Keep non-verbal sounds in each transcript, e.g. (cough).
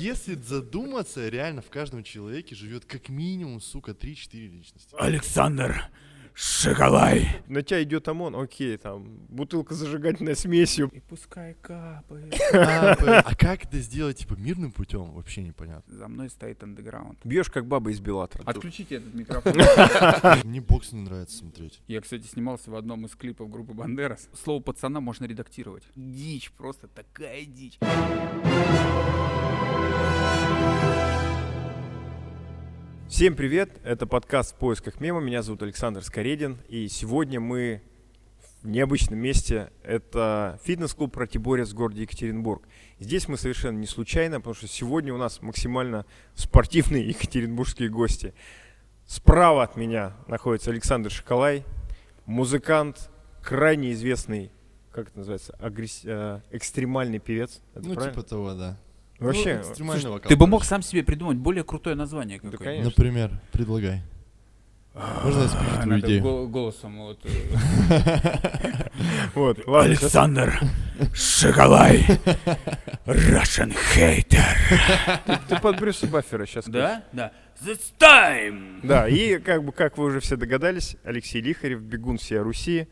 если задуматься, реально в каждом человеке живет как минимум, сука, 3-4 личности. Александр Шоколай. На тебя идет ОМОН, окей, там, бутылка зажигательной смесью. И пускай капает. А как это сделать, типа, мирным путем, вообще непонятно. За мной стоит андеграунд. Бьешь, как баба из Белатора. Отключите этот микрофон. (laughs) Мне бокс не нравится смотреть. Я, кстати, снимался в одном из клипов группы Бандерас. Слово пацана можно редактировать. Дичь, просто такая дичь. Всем привет, это подкаст «В поисках мема», меня зовут Александр Скоредин, и сегодня мы в необычном месте, это фитнес-клуб «Протиборец» в городе Екатеринбург. Здесь мы совершенно не случайно, потому что сегодня у нас максимально спортивные (laughs) екатеринбургские гости. Справа от меня находится Александр Шоколай, музыкант, крайне известный, как это называется, агресс... э, экстремальный певец. Это Ну, правильно? типа того, да. Вообще, Ну, экстремальный вокал, Ты бы мог сам себе придумать более крутое название Да, какое-нибудь. Например, предлагай. Можно я спишу твою идею? гол- голосом вот. э, (laughs) вот, ладно, Александр Шоколай. Russian hater. ты под Брюса Баффера сейчас. Да? Да. This time. Да, и как бы, как вы уже все догадались, Алексей Лихарев, бегун всей Руси.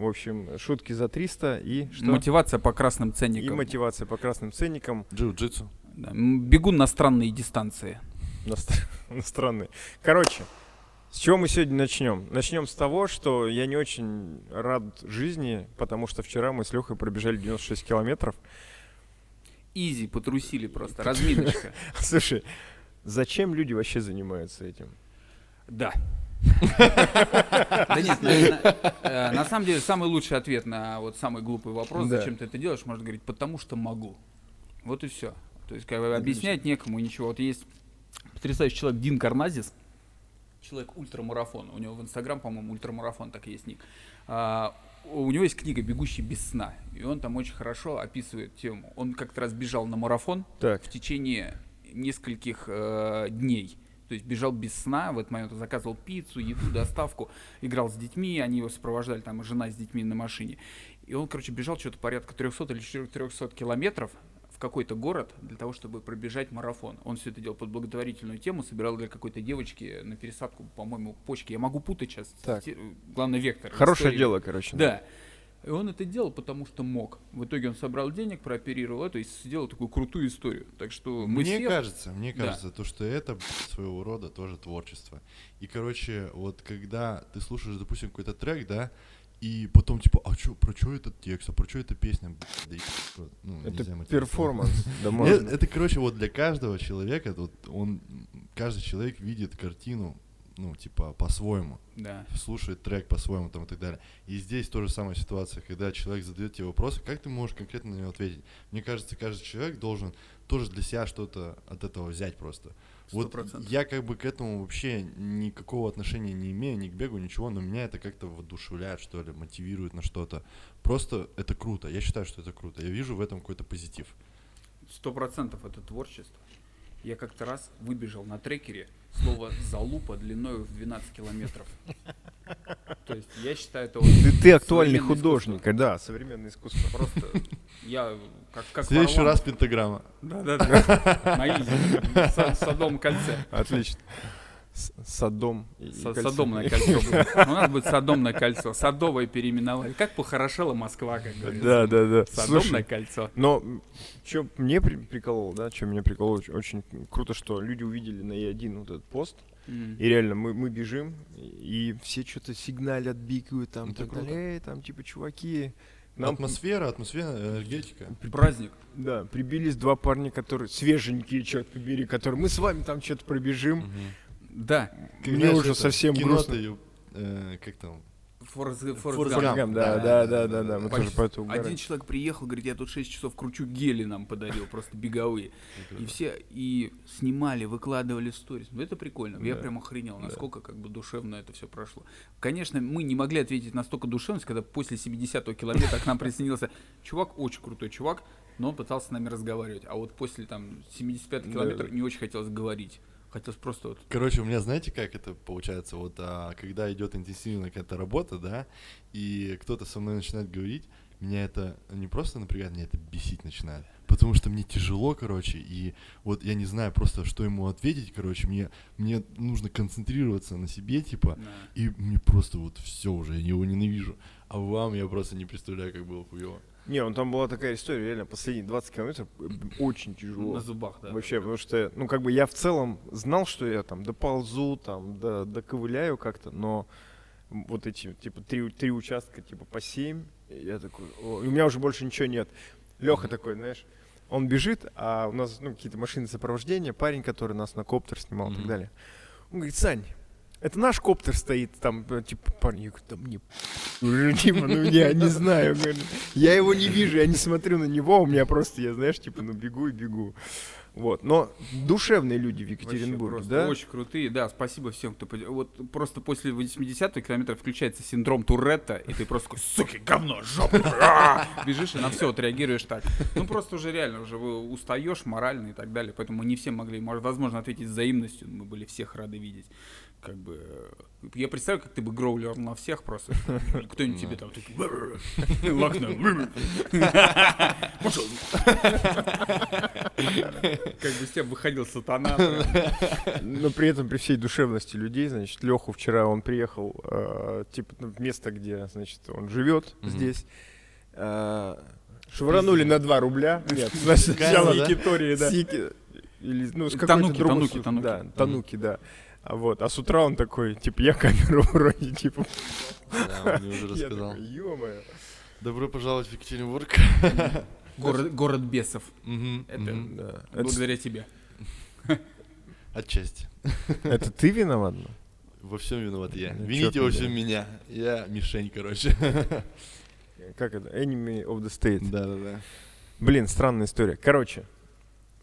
В общем, шутки за 300 и что? Мотивация по красным и ценникам. мотивация по красным ценникам Джиу-джитсу. Да, Бегун на странные дистанции. на, стр- (laughs) на странные. Короче, с чего мы сегодня начнем? Начнем с того, что я не очень рад жизни, потому что вчера мы с Лехой пробежали 96 километров. Изи, потрусили просто, разминочка. (laughs) Слушай, зачем люди вообще занимаются этим? Да. Да нет, (laughs) на- э, на самом деле самый лучший ответ на вот самый глупый вопрос, зачем ты это делаешь, можно говорить, потому что могу. Вот и все. То есть как бы объяснять некому ничего. Вот есть потрясающий человек Дин Карназис, человек ультрамарафон. У него в Инстаграм, по-моему, ультрамарафон так и есть ник. А, у него есть книга «Бегущий без сна», и он там очень хорошо описывает тему. Он как-то раз бежал на марафон, Так, в течение нескольких э, дней. То есть бежал без сна, в этот момент заказывал пиццу, еду, доставку, играл с детьми, они его сопровождали, там, жена с детьми на машине. И он, короче, бежал что-то порядка 300 или 400 километров в какой-то город для того, чтобы пробежать марафон. Он все это делал под благотворительную тему, собирал для какой-то девочки на пересадку, по-моему, почки. Я могу путать сейчас. Так. те- Главное, вектор. хорошее истории. дело, короче. Да. И он это делал, потому что мог. В итоге он собрал денег, прооперировал это и сделал такую крутую историю. Так что мы Мне все- кажется, мне Да. кажется, то, что это своего рода тоже творчество. И, короче, вот когда ты слушаешь, допустим, какой-то трек, да, и потом типа, а чё, про что этот текст, а про что эта песня? Да и, ну, Это перформанс. Да (laughs) Нет, можно. это, короче, вот для каждого человека, вот он, каждый человек видит картину, ну, типа, по-своему, Да. слушает трек по-своему там и так далее. И здесь тоже самая ситуация, когда человек задает тебе вопросы, как ты можешь конкретно на него ответить? Мне кажется, каждый человек должен тоже для себя что-то от этого взять просто. Сто Вот процентов. я как бы к этому вообще никакого отношения не имею, ни к бегу, ничего, но меня это как-то воодушевляет, что ли, мотивирует на что-то. Просто это круто. Я считаю, что это круто. Я вижу в этом какой-то позитив. Сто процентов это творчество. Я как-то раз выбежал на трекере слово «залупа» длиной в 12 километров. То есть я считаю это вот Ты, ты актуальный художник, да, современное искусство. Просто я как, как В следующий раз пентаграмма. Да, да, да. На изи. В Садом кольце. Отлично. Садом. и- кольцо. Садомное кольцо будет. У нас будет Садомное кольцо. Садовое переименовали. Как похорошела Москва, как говорится. Да, да, да. Садомное Слушай, кольцо. Но что мне при- прикололо, да, что меня прикололо, очень, очень круто, что люди увидели на Е1 вот этот пост, и реально мы, мы бежим, и все что-то сигналят, бикают, там, Это так круто. далее, «Эй, там, типа, чуваки. Нам, Атмосфера, атмосфера, энергетика. Праздник. да, прибились два парня, которые свеженькие, черт побери, которые, мы с вами там что-то пробежим. Да. Мне Знаешь, уже это, совсем грустно. э, как там, Форест, Форест Форест Гамп. Гамп. Гам, да, да, да, да, да, мы Почти. тоже по этому Один человек приехал, говорит, я тут 6 часов кручу гели нам подарил, просто беговые. И все и снимали, выкладывали сторис. Ну это прикольно. Я прям охренел, насколько как бы душевно это все прошло. Конечно, мы не могли ответить настолько душевность, когда после 70-го километра к нам присоединился чувак, очень крутой чувак, но он пытался с нами разговаривать. А вот после там 75 Да. километра не очень хотелось говорить. Хотелось просто вот Короче, у меня знаете, как это получается? Вот а, когда идет интенсивная какая-то работа, да, и кто-то со мной начинает говорить, меня это не просто напрягает, меня это бесить начинает. Потому что мне тяжело, короче, и вот я не знаю просто, что ему ответить, короче, мне, мне нужно концентрироваться на себе, типа, Да. и мне просто вот все уже, я его ненавижу. А вам я просто не представляю, как было хуево. Не, ну там была такая история, реально, последние 20 километров э, очень тяжело. На зубах, да. Вообще, потому что, ну, как бы я в целом знал, что я там доползу, там, до, доковыляю как-то, но вот эти, типа, три, три участка, типа, по 7, я такой, у меня уже больше ничего нет. Леха такой, знаешь, он бежит, а у нас, ну, какие-то машины сопровождения, парень, который нас на коптер снимал и так далее. Он говорит, Сань, это наш коптер стоит, там, э, типа, парень, я говорю, да мне уже, типа, ну, я не знаю, я его не вижу, я не смотрю на него, у меня просто, я, знаешь, типа, ну, бегу и бегу. Вот, но душевные люди в Вообще Екатеринбурге, просто да? Очень крутые, да, спасибо всем, кто... Вот просто после 80 километра включается синдром Туретта, и ты просто такой, суки, говно, жопа, а!» бежишь и на все отреагируешь так. Ну просто уже реально, уже устаешь морально и так далее, поэтому мы не все могли, возможно, ответить взаимностью, мы были всех рады видеть. Как бы, я представляю, как ты бы гроулер на всех просто. Кто-нибудь тебе там (laughs) пошел. Как бы с тебя выходил сатана. (laughs) Но при этом, при всей душевности людей, значит, Леху вчера он приехал, э, типа, ну, в место, где, значит, он живет здесь. э, швырнули на 2 рубля. (laughs) Нет, сначала да? Якитории, да. Или, ну, с какой-то Тануки, другой тануки, тануки. Да, тануки, да. А вот, а с утра он такой, типа, я камеру (laughs) вроде, типа, Да, он мне уже я рассказал. такой. Добро пожаловать в Екатеринбург. Город, город бесов. Мгм, Это- мгм. Да. Это, Благодаря тебе. (laughs) Отчасти. это ты виноват? Во всем виноват я. Ну, Вините во всем меня. Я мишень, короче. (laughs) Как это? Enemy of the state. Да-да-да. Блин, странная история. Короче,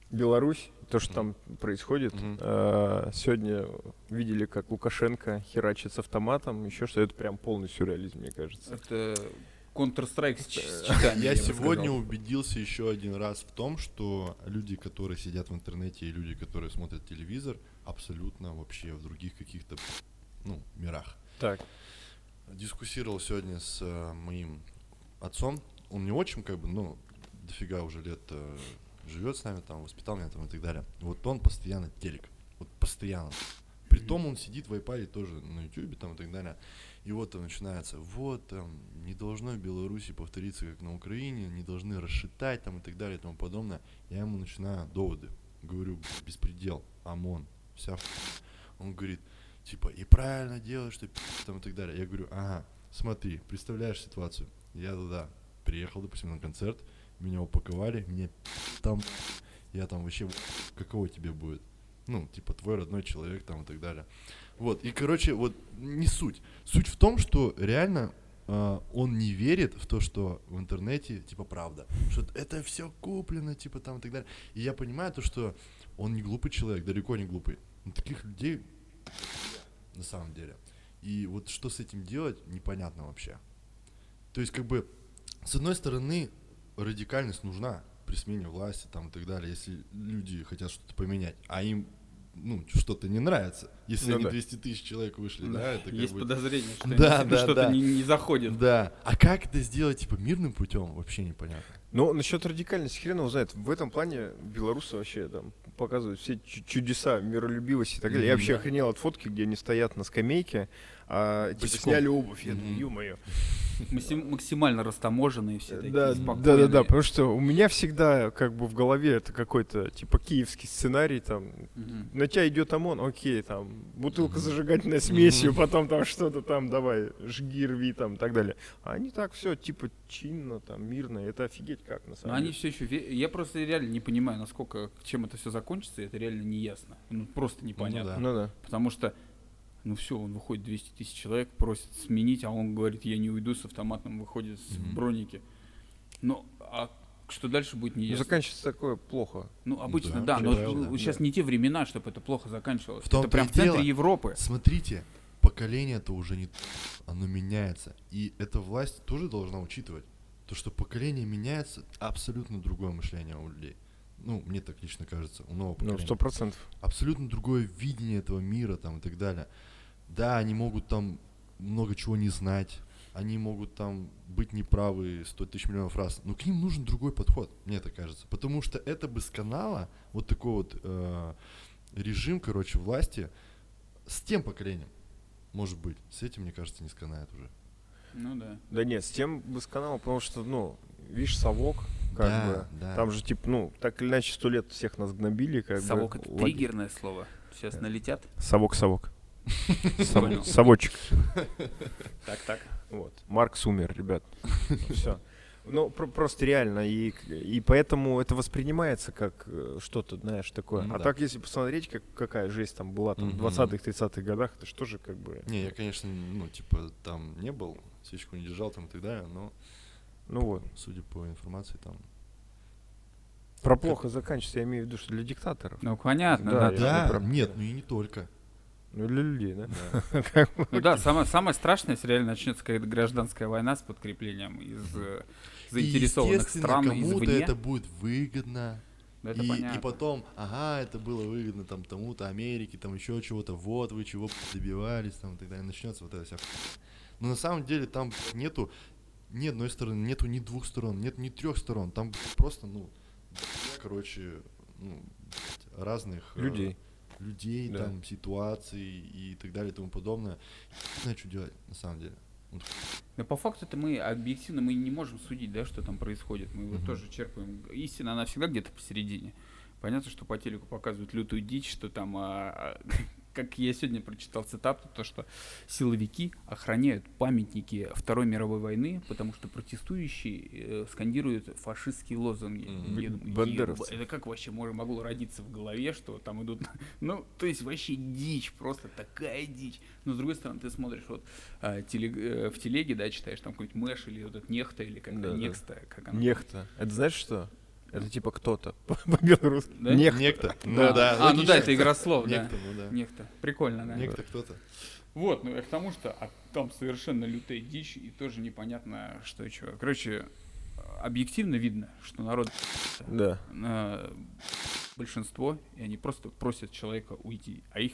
Беларусь, то, что там происходит. Э, сегодня видели, как Лукашенко херачит с автоматом, еще что это прям полный сюрреализм, мне кажется. Это Counter-Strike с ч- с читами, Я сегодня сказал. убедился еще один раз в том, что люди, которые сидят в интернете и люди, которые смотрят телевизор, абсолютно вообще в других каких-то ну, мирах. Так. Дискуссировал сегодня с э, моим отцом. Он не отчим, как бы, ну, дофига уже лет э, живет с нами, там, воспитал меня там и так далее. Вот он постоянно телек. Вот постоянно. Притом он сидит в iPad тоже на YouTube там и так далее. И вот там начинается, вот там не должно в Беларуси повториться, как на Украине, не должны расшитать там и так далее и тому подобное. Я ему начинаю доводы. Говорю, беспредел, ОМОН, вся хуйня». Он говорит, типа, и правильно делаешь, что там и так далее. Я говорю, ага, смотри, представляешь ситуацию. Я туда приехал, допустим, на концерт, меня упаковали, пи***, там, я там вообще, каково тебе будет? Ну, типа, твой родной человек там и так далее. Вот, и, короче, вот не суть. Суть в том, что реально а, он не верит в то, что в интернете, типа, правда. Что это все куплено, типа, там и так далее. И я понимаю то, что он не глупый человек, далеко не глупый. Но таких людей на самом деле. И вот что с этим делать, непонятно вообще. То есть, как бы, с одной стороны, радикальность нужна при смене власти там и так далее, если люди хотят что-то поменять, а им ну, что-то не нравится. Если Ну они да. 200 тысяч человек вышли, да, это как Есть бы... подозрение, что (laughs) Да, да, что-то да. Не, не заходит. Да. А как это сделать, типа, мирным путем, вообще непонятно. Ну, насчет радикальности хрен его знает. В этом плане белорусы вообще там показывают все чу- чудеса миролюбивости и так далее. Я Мгм, вообще да. охренел от фотки, где они стоят на скамейке, а, типа Босиком. сняли обувь. Я думаю, ё-моё. Максим- максимально растаможенные все такие, Да, да, спокойные. да, да, потому что у меня всегда как бы в голове это какой-то типа киевский сценарий, там Мгм. на тебя идет ОМОН, окей, там бутылка зажигательной смесью, Мгм. потом там что-то там, давай, жги, рви там и так далее. А они так все типа чинно, там мирно, это офигеть как на Но самом они деле. все еще... Я просто реально не понимаю, насколько, чем это все закончится, это реально не ясно. Ну, просто непонятно. да. Ну да. Потому что, ну все, он выходит 200 тысяч человек, просит сменить, а он говорит, я не уйду с автоматом, выходит с Мгм. броники. Ну, а что дальше будет не Ну, ясно. заканчивается такое плохо. Ну, обычно, Да, да, но правда, ну, сейчас да. не те времена, чтобы это плохо заканчивалось. В том-то это прям в центре дело. Европы. Смотрите, поколение-то уже не... Оно меняется. И эта власть тоже должна учитывать. То, что поколение меняется, абсолютно другое мышление у людей. Ну, мне так лично кажется, у нового Ну, поколения. сто процентов. абсолютно другое видение этого мира там и так далее. Да, они могут там много чего не знать, они могут там быть неправы 100 тысяч миллионов раз, но к ним нужен другой подход, мне так кажется. Потому что это бы с канала, вот такой вот э, режим, короче, власти, с тем поколением, может быть. С этим, мне кажется, не сканает уже. Ну да. Да нет, с тем бы с канала, потому что, ну, видишь, совок, как Да, бы. да. Там же, типа, ну, так или иначе, сто лет всех нас гнобили, как Совок бы. это логи- триггерное слово. Сейчас налетят. Совок, совок. Совочек. (laughs) Так, так. Вот. Маркс умер, ребят. Все. Ну, про- просто реально, и, и поэтому это воспринимается как э, что-то, знаешь, такое. Ну а да. так, если посмотреть, как, какая жесть там была там, в Мгм. 20-х, 30-х годах, это что же как бы... Не, я, конечно, ну, типа, там не был, свечку не держал там и так далее, но, Ну вот. судя по информации, там... Про плохо заканчивается, я имею в виду, что для диктаторов. Ну, понятно, Да, да. я- Да, про- нет, ну и не только. Ну, для людей, да? (laughs) Ну да, самое, страшное, если реально начнется какая-то гражданская война с подкреплением из э, заинтересованных стран кому-то это будет выгодно. Это и, понятно. и потом, ага, это было выгодно там тому-то Америке, там еще чего-то, вот вы чего добивались, там и так далее. Начнется вот это вся. Но на самом деле там нету ни одной стороны, нету ни двух сторон, нет ни трех сторон. Там просто, ну, короче, ну, разных э, Людей. Людей, Да. там, ситуаций и так далее и тому подобное. Не знаю, что делать, на самом деле. Но по факту это мы объективно мы не можем судить, да, что там происходит. Мы вот Мгм. тоже черпаем. Истина, она всегда где-то посередине. Понятно, что по телеку показывают лютую дичь, что там, а, а, как я сегодня прочитал цитату, то, что силовики охраняют памятники Второй мировой войны, потому что протестующие э, скандируют фашистские лозунги. Я думаю, Бандеровцы. «Еба, это как вообще могло родиться в голове, что там идут, (laughs) ну, то есть вообще дичь, просто такая дичь. Но с другой стороны, ты смотришь вот а, телег- э, в телеге, да, читаешь там какой-нибудь Мэш или вот этот Нехта или как Да, да. Некста, как оно. Нехта. Это знаешь что? Это типа кто-то (laughs) по-белорусски. Да? Некто. Да. Ну да, А, ну да, это игра слов, да. Некто, ну да. Нехта. Прикольно, да. Некто кто-то. Вот, ну я к тому, что а там совершенно лютая дичь, и тоже непонятно, что и чего. Короче, объективно видно, что народ Да. э, большинство, и они просто просят человека уйти, а их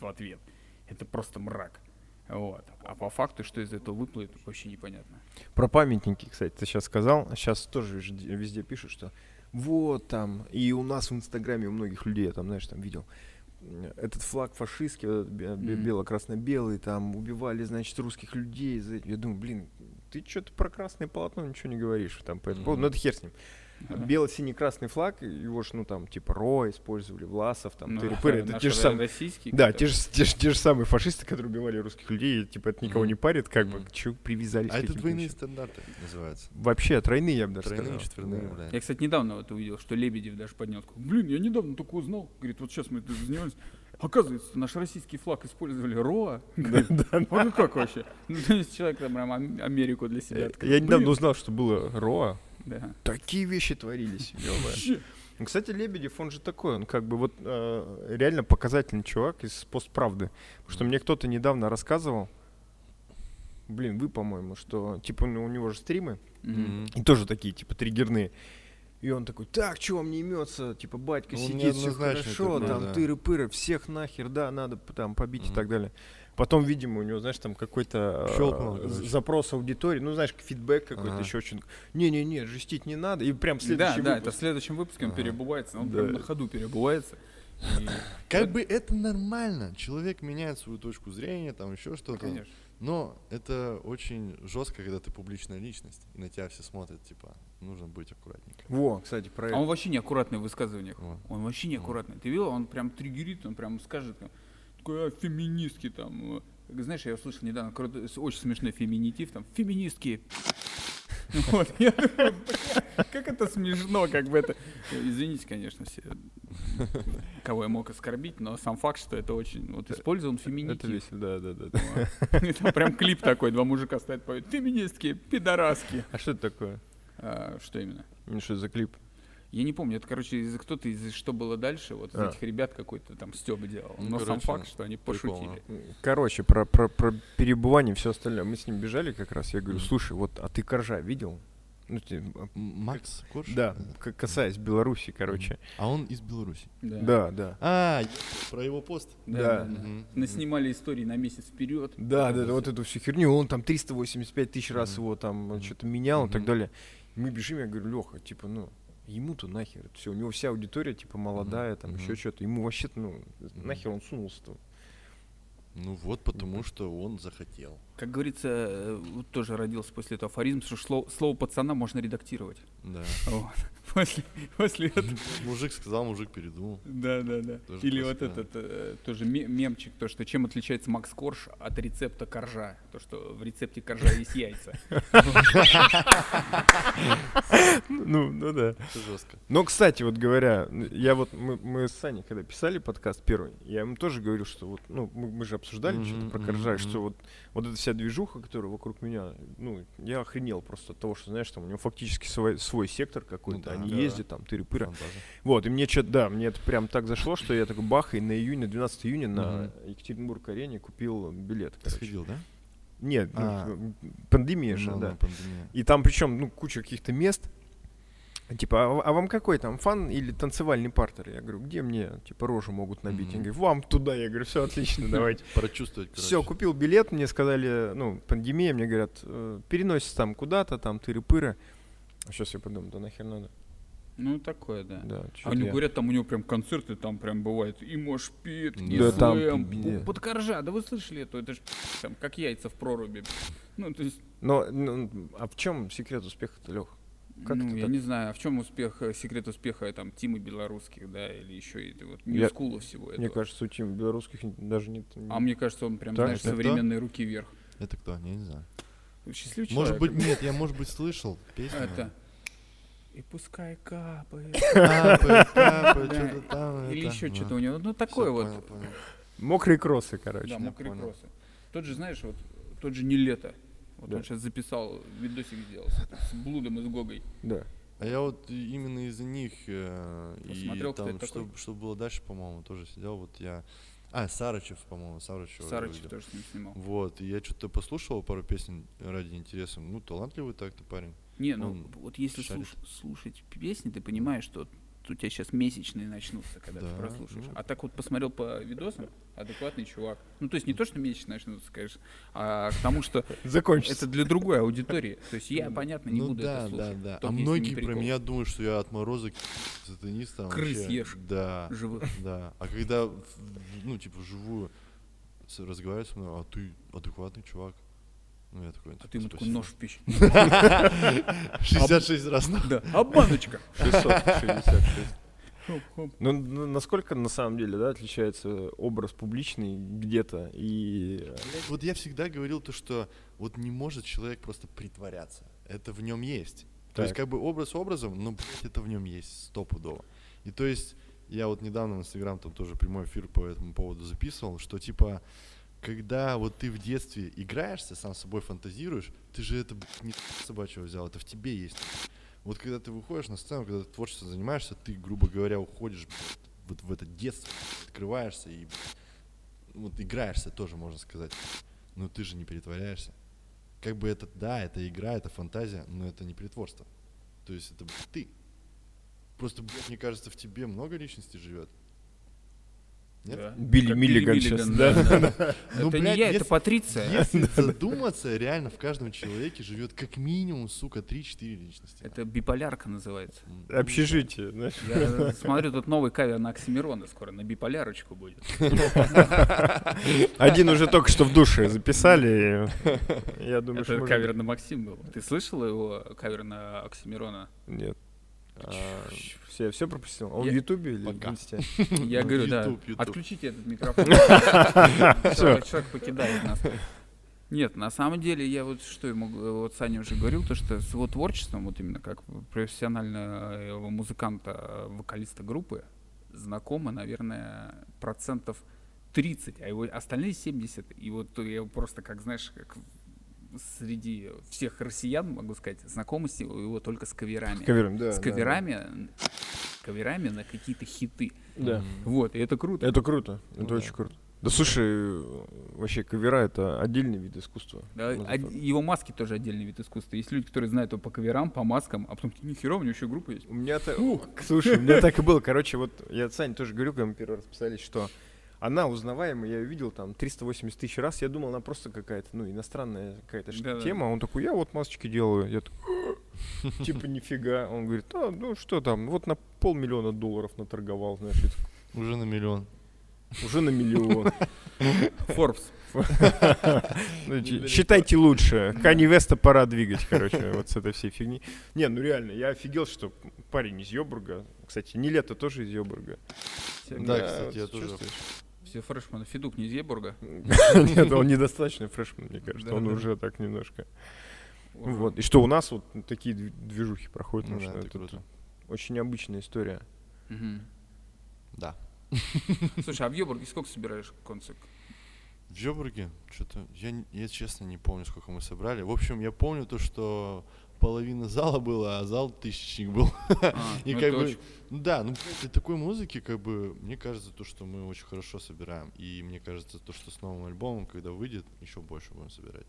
в ответ. Это просто мрак. Вот. А по факту, что из этого выплывет, вообще непонятно. Про памятники, кстати, ты сейчас сказал. Сейчас тоже везде пишут, что вот там, и у нас в Инстаграме у многих людей, я там, знаешь, там видел, этот флаг фашистский, вот бело-красно-белый, там убивали, значит, русских людей. Я думаю, блин, ты что-то про красное полотно ничего не говоришь там по этому поводу. Ну, это хер с ним. Бело-синий-красный флаг, его ж, ну, там, типа, РО использовали, Власов, там, Ну, тыры-пыры, это те же самые. российские. Да, те же, те, же, те же самые фашисты, которые убивали русских людей, и, типа, это никого не парит, как бы, чё привязались А это двойные вещам? стандарты называются. Вообще, тройные, я бы даже Тройные, сказал. четверные, Да. Я, кстати, недавно вот увидел, что Лебедев даже поднял. такой, Блин, я недавно только узнал. Говорит, вот сейчас мы это занимались. Оказывается, наш российский флаг использовали РОА. (laughs) Говорит, Вот ну как вообще? Ну, то есть человек там прям Ам- Америку для себя Я, открыл. я недавно узнал, что было РОА. Да. Такие вещи творились. (laughs) Ну, Кстати, Лебедев, он же такой, он как бы вот э, реально показательный чувак из постправды. Потому что мне кто-то недавно рассказывал, блин, вы, по-моему, что типа ну, у него же стримы, Мгм. и тоже такие, типа, триггерные. И он такой, так, что вам не имется, типа, батька Он сидит, все хорошо, такой, там, да. тыры-пыры, всех нахер, да, надо там побить и Мгм. так далее. Потом, видимо, у него, знаешь, там какой-то э, Щелкнул, запрос аудитории, ну, знаешь, фидбэк какой-то, Ага. еще что-то. Не-не-не, жестить не надо. И прям Да, следующий да, это в выпуск. следующем выпуске он Ага. перебывается. Он Да. прям на ходу перебывается. И- (laughs) Как бы это нормально. Человек меняет свою точку зрения, там еще что-то. Конечно. Но это очень жестко, когда ты публичная личность, и на тебя все смотрят, типа, нужно быть аккуратненьким. Во, кстати, про А он вообще неаккуратный в высказываниях. Вот. Он вообще неаккуратный. Ты видел, он прям триггерит, он прям скажет, феминистки там. э». Знаешь, я услышал недавно очень смешной феминитив, там, феминистки. (laughs) Вот, я думаю, как это смешно, как бы это... Извините, конечно, все, кого я мог оскорбить, но сам факт, что это очень... Вот использован Это феминитив. весело, да, да, да. там (laughs) прям клип такой, два мужика стоят, поют, феминистки, пидораски. А что это такое? А, Что именно? Ну, что за клип? Я не помню, это, короче, из кто-то из «Что было дальше», вот из А. этих ребят какой-то там Стёба делал. Ну, Но сам короче, факт, что они прикольно. пошутили. Короче, про, про, про перебывание и все остальное. Мы с ним бежали как раз. Я говорю, слушай, вот, а ты коржа видел? Ну, те- М- Макс Корж? да, к- касаясь Беларуси, короче. А он из Беларуси. Да, да. А, е- про его пост. Да. Мгм. Наснимали истории на месяц вперед. Да, да, да, вот эту всю херню. Он там 385 тысяч раз его там что-то менял и так далее. Мы бежим, я говорю, Леха, типа, ну, ему-то нахер. Все, у него вся аудитория, типа, молодая, там, еще Мгм. что-то. Ему вообще, ну, нахер он сунулся-то. Ну вот, потому что он захотел. Как говорится, э, тоже родился после этого афоризм, что шло- слово пацана можно редактировать. Да. Вот. (laughs) После, после этого. (laughs) Мужик сказал, мужик передумал. Да, да, да. Тоже Или вот классика. этот э, тоже ме- мемчик, то, что чем отличается Макс Корж от рецепта коржа. То, что в рецепте коржа есть яйца. (laughs) Ну, ну да. Это жестко. Но, кстати, вот говоря, я вот, мы, мы с Саней, когда писали подкаст первый, я ему тоже говорил, что вот, ну, мы, мы же обсуждали Мгм, что-то про Коржа, мгм. что вот, вот эта вся движуха, которая вокруг меня, ну, я охренел просто от того, что, знаешь, там у него фактически свой, свой сектор какой-то, да. Они Да. ездят там, тыры-пыры. Вот, и мне что-то, да, мне это прям так зашло, что я такой бах, и на июнь, на 12 июня на Екатеринбург-арене купил билет. Ты сходил, да? Нет, ну, А. пандемия же, Ну, да. ну, пандемия. И там причем, ну, куча каких-то мест. Типа, а, а вам какой там фан или танцевальный партер? Я говорю, где мне, типа, рожу могут набить? Мгм. Я говорю, вам туда. Я говорю, все отлично, давайте. (laughs) Прочувствовать, короче. Все, купил билет, мне сказали, ну, пандемия, мне говорят, «Э, переносится там куда-то, там тыры-пыры. А сейчас я подумал, да нахер надо. Ну, такое, да. Да, А они я- говорят, там у него прям концерты, там прям бывает и Мошпит, и Да, там слэм, у- под коржа, да вы слышали это? Это ж там как яйца в проруби. Ну, то есть, Но, ну, а в чем секрет успеха-то, Лех? Как ну, это я так? не знаю, а в чем успех, э, секрет успеха там Тимы белорусских, да, или еще и вот Ньюскула всего Мне этого. кажется, у тим белорусских даже нет. А мне кажется, он прям, Так, знаешь, кто? современные руки вверх. Это кто? Я не знаю. Счастливый Может человек. быть, нет, я, может быть, слышал песню. Это. И пускай капает. (laughs) Капает, капает, что-то там. Или еще что-то у него. Ну, такое вот. Мокрые кроссы, короче. Да, мокрые кроссы. Тот же, знаешь, вот тот же не лето. Вот он сейчас записал, видосик сделал с, Блудом и с Гогой. Да. А я вот именно из-за них э, и Посмотрел, там, что, такой? что было дальше, по-моему, тоже сидел. Вот я. А, Сарычев, по-моему, Сарычев. Сарычев тоже с ним снимал. Вот, и я что-то послушал пару песен ради интереса. Ну, талантливый так-то парень. Не, ну Он вот если шарит. слуш- слушать песни, ты понимаешь, что у тебя сейчас месячные начнутся, когда ты Да, прослушаешь. ну. А так вот посмотрел по видосам, адекватный чувак. Ну, то есть не то, что месячные начнутся, конечно, а к тому, что (laughs) это для другой аудитории. То есть я, понятно, не ну буду да, это слушать. да, да. Только А многие про меня думают, что я отморозок сатанист. там Крыс вообще. ешь. Да, Живых. да. А когда, ну, типа, вживую разговаривают со мной, а ты адекватный чувак. Ну, я такой, А ты ему такой нож в пищу. 66 (laughs) раз. на- Да, обманочка. 666. Хоп-хоп. Ну, насколько на самом деле, да, отличается образ публичный где-то и... э, Вот я всегда говорил то, что вот не может человек просто притворяться. Это в нем есть. То есть как бы образ образом, но блядь, это в нем есть стопудово. И то есть я вот недавно в Инстаграм там тоже прямой эфир по этому поводу записывал, что типа когда вот ты в детстве играешься, сам собой фантазируешь, ты же это не собачьего взял, это в тебе есть. Вот когда ты выходишь на сцену, когда ты творчеством занимаешься, ты, грубо говоря, уходишь вот в это детство, открываешься и вот играешься тоже, можно сказать. Но ты же не притворяешься. Как бы это, да, это игра, это фантазия, но это не притворство. То есть это ты. Просто, мне кажется, в тебе много личности живет. Нет? Да. Билли Как Миллиган щас, да, да, да. Ну, Это не блядь, я, это если- Патриция. Если задуматься, реально в каждом человеке живет как минимум, сука, 3-4 личности. Это биполярка называется. Общежитие, знаешь. Я смотрю, тут новый кавер на Оксимирона скоро, на биполярочку будет. Один уже только что в душе записали. Я думаю, что Это можно- кавер на Максим был. Ты слышал его кавер на Оксимирона? Нет. А, Все, все пропустил? Он Я- в Ютубе или в. Инсте? (laughs) Я Ну, говорю, да, YouTube, отключите этот (laughs) микрофон. Человек покидает нас. Нет, на самом деле я вот что ему, вот Саня уже говорил, то что с его творчеством, вот именно как профессионального музыканта, вокалиста группы, знакомы, наверное, процентов 30, а его остальные 70. И вот я его просто, как знаешь, как среди всех россиян, могу сказать, знакомы с его его только с каверами. С кавером, да. с да, каверами, каверами на какие-то хиты. Да. Вот, и это круто. Это круто. Это да. очень круто. Да слушай, вообще кавера это отдельный вид искусства. Да, од- его маски тоже отдельный вид искусства. Есть люди, которые знают его по каверам, по маскам, а потом такие, нихера, у него еще группа есть. У меня то, слушай, у меня (laughs) так и было. Короче, вот я Сане тоже говорил, когда мы первый раз писались, что она узнаваемая, я ее видел там 380 тысяч раз, я думал, она просто какая-то, ну, иностранная какая-то Да-да-да. тема, а он такой, я вот масочки делаю, я такой, типа нифига, он говорит, а, ну что там, вот на полмиллиона долларов наторговал, значит, Уже на миллион. уже на миллион. Forbes. (laughs) Ну, Считайте лучше. Кани Веста пора двигать, короче, вот с этой всей фигни. Не, ну реально, я офигел, что парень из Йобурга. Кстати, не лето тоже из Йобурга. Да, кстати, я тоже. Все фрешманы. Федук не из Ебурга. (laughs) Нет, он недостаточно фрешман, мне кажется. Он уже так немножко. Вот. И что у нас вот такие дви- движухи проходят, Ну потому да, что это это круто. очень необычная история. Да. Слушай, а в Ебурге сколько собираешь концерт? В Жёбурге что-то, я, я честно не помню, сколько мы собрали. В общем, я помню то, что половина зала была, а зал тысячник был. А, (laughs) И ну как бы, очень- ну да, ну для такой музыки, как бы, мне кажется, то, что мы очень хорошо собираем. И мне кажется, то, что с новым альбомом, когда выйдет, еще больше будем собирать.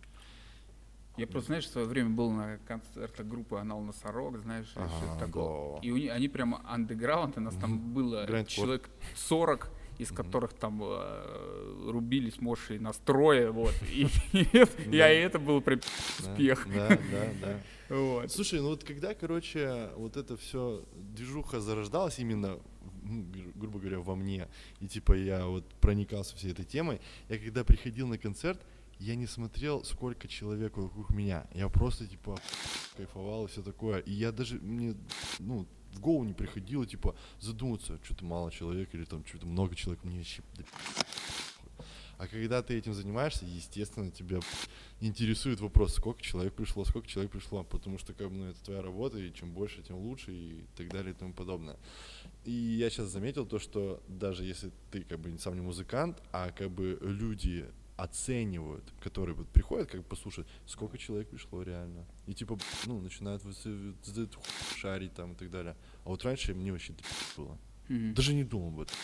Я просто, знаешь, в свое время был на концертах группы Анал Носорог, знаешь, Ага, что-то такое. да. И у них, они прямо андеграунд, у нас там было человек 40, из которых там э, рубились мощи настрое, вот. И, (laughs) я и это был прям Да, успех. Да, да, да. (laughs) Вот. Слушай, ну вот когда, короче, вот это все движуха зарождалась именно, ну, гру- грубо говоря, во мне, и типа я вот проникался всей этой темой, я когда приходил на концерт, я не смотрел, сколько человек вокруг меня. Я просто, типа, кайфовал и все такое. И я даже, мне, ну, в голову не приходило, типа, задуматься, что-то мало человек или там что-то много человек. Мне вообще, а когда ты этим занимаешься, естественно, тебя интересует вопрос, сколько человек пришло, сколько человек пришло, потому что как бы, ну, это твоя работа, и чем больше, тем лучше, и так далее, и тому подобное. И я сейчас заметил то, что даже если ты как бы сам не музыкант, а как бы люди оценивают, которые вот приходят, как бы послушать, сколько человек пришло реально. И типа, ну, начинают вот шарить там и так далее. А вот раньше мне вообще было. Мгм. Даже не думал об этом.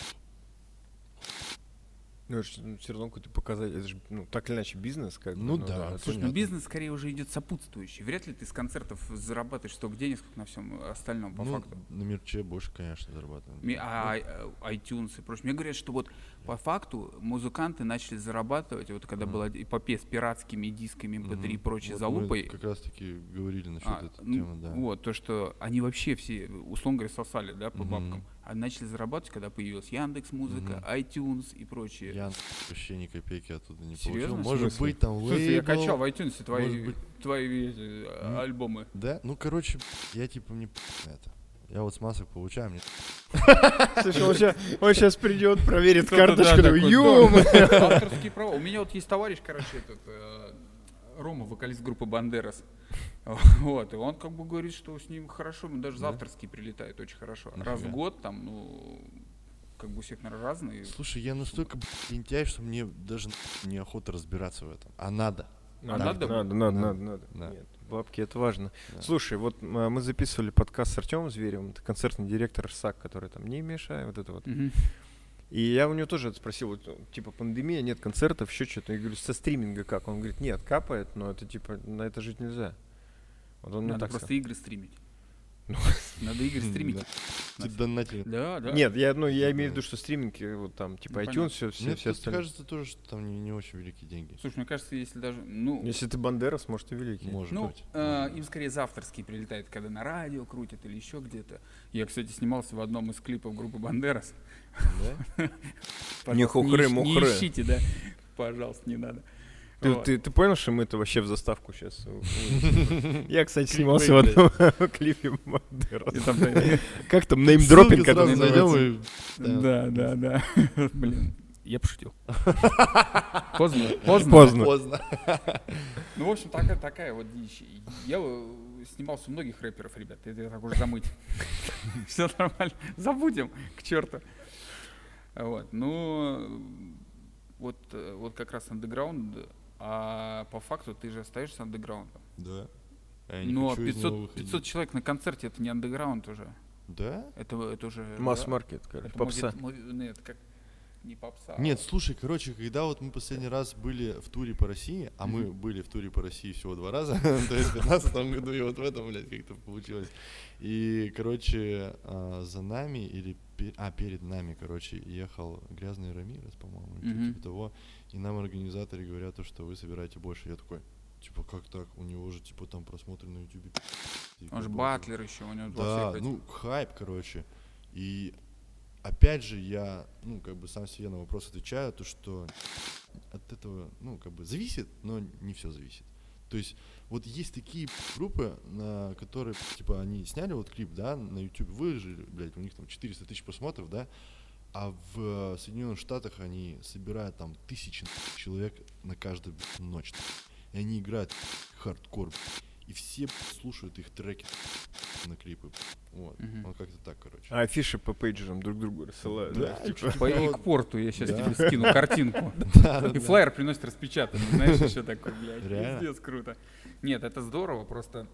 Ну, все равно какой-то показатель, это же, ну, так или иначе, бизнес, как бы, Ну да, это Слушай, ну бизнес скорее уже идет сопутствующий. Вряд ли ты с концертов зарабатываешь столько денег, сколько на всем остальном, по ну, факту. на мерче больше, конечно, зарабатываем. Ми- А а, iTunes и прочее. Мне говорят, что вот по факту музыканты начали зарабатывать, вот когда Мгм. была эпопея с пиратскими дисками, MP3 и Мгм. прочей Вот залупой. Мы как раз таки говорили насчет а, этой ну, темы, да. Вот, то, что они вообще все, условно говоря, сосали, да, по Мгм. бабкам. А начали зарабатывать, когда появилась Яндекс Музыка, Мгм. iTunes и прочее. Я вообще ни копейки оттуда не Серьезно? получил. Может быть, там Слушай, я лейбл. качал в iTunes твои, быть. твои эти, альбомы. Да? Ну, короче, я типа мне на это. Я вот с масок получаю, мне (laughs) Слушай, он сейчас, придет, проверит Кто-то, да, карточку, такой. Авторские права. У меня вот есть товарищ, короче, этот э, Рома, вокалист группы Бандерас. (laughs) Вот, и он как бы говорит, что с ним хорошо, даже за Да? авторские прилетает очень хорошо. Раз в год там, ну, как бы у всех, наверное, разные. Слушай, я настолько лентяй, что мне даже неохота разбираться в этом. А надо. надо? Надо, надо, надо, надо, надо. Нет, бабки, это важно. Да. Слушай, вот а, мы записывали подкаст с Артемом Зверевым, это концертный директор САК, который там не мешай, вот это вот. Мгм. И я у него тоже это спросил, вот, ну, типа, пандемия, нет концертов, еще что-то. Я говорю, со стриминга как? Он говорит, нет, капает, но это, типа, на это жить нельзя. Вот он Надо так просто сказал. игры стримить. Ну, Надо игры стримить. Да. Ты донатили. Да, да. Нет, я, ну, я имею в виду, что стриминг, э, вот там, типа, Ну, iTunes, все, все, Мне все остальные. кажется тоже, что там не, не очень великие деньги. Слушай, мне кажется, если даже, ну, Если ты Бандерас, может, и великий. Может Ну, быть. э, им скорее за авторские прилетает, когда на радио крутят или еще где-то. Я, кстати, снимался в одном из клипов группы Бандерас. Да? (laughs) Не Пожалуйста, хухры, ищ- мухры. Не ищите, да. Пожалуйста, не надо. Ты, Вот. ты, ты понял, что мы это вообще в заставку сейчас? (laughs) Я, кстати, снимался в одном (laughs) клипе да, Как там, неймдропинг это и- Да, да, да. Блин, я пошутил. Поздно, поздно. Поздно. Поздно. Ну, в общем, такая, такая вот дичь. Я э, снимался у многих рэперов, ребят. Это я так уже замыть. Все нормально. Забудем, к черту. Вот. Ну, вот, вот как раз андеграунд, а по факту ты же остаешься андеграундом. Да. А я не хочу из него 500, выходить. 500 человек на концерте это не андеграунд уже. Да? Это, это уже... да, Масс-маркет, короче, Это попса. муви- нет, как не попса. Нет, слушай, короче, когда вот мы последний раз были в туре по России, а мы были в туре по России всего два раза, (laughs) то есть в 15 году и вот в этом, блядь, как-то получилось. И, короче, а, за нами или, а, перед нами, короче, ехал грязный Рамирес, по-моему, или типа того, и нам организаторы говорят, то, что вы собираете больше. Я такой, типа, как так? У него же, типа, там просмотры на ютубе. Он же батлер еще, у него да, ну, хайп, короче. И опять же, я, ну, как бы сам себе на вопрос отвечаю, то, что от этого, ну, как бы зависит, но не все зависит. То есть, вот есть такие группы, на которые, типа, они сняли вот клип, да, на YouTube выложили, блядь, у них там 400 тысяч просмотров, да, а в Соединенных Штатах они собирают там тысячи человек на каждую блядь, ночь. И они играют хардкор. И все слушают их треки на клипы. Вот. Мгм. Он как-то так, короче. А афиши по пейджерам друг другу рассылают. Да, да, типа. По вот. ИК-порту я сейчас Да. тебе скину (laughs) картинку. И флайер приносит распечатанный, знаешь, еще такой, блядь. Пиздец, круто. Нет, это здорово, просто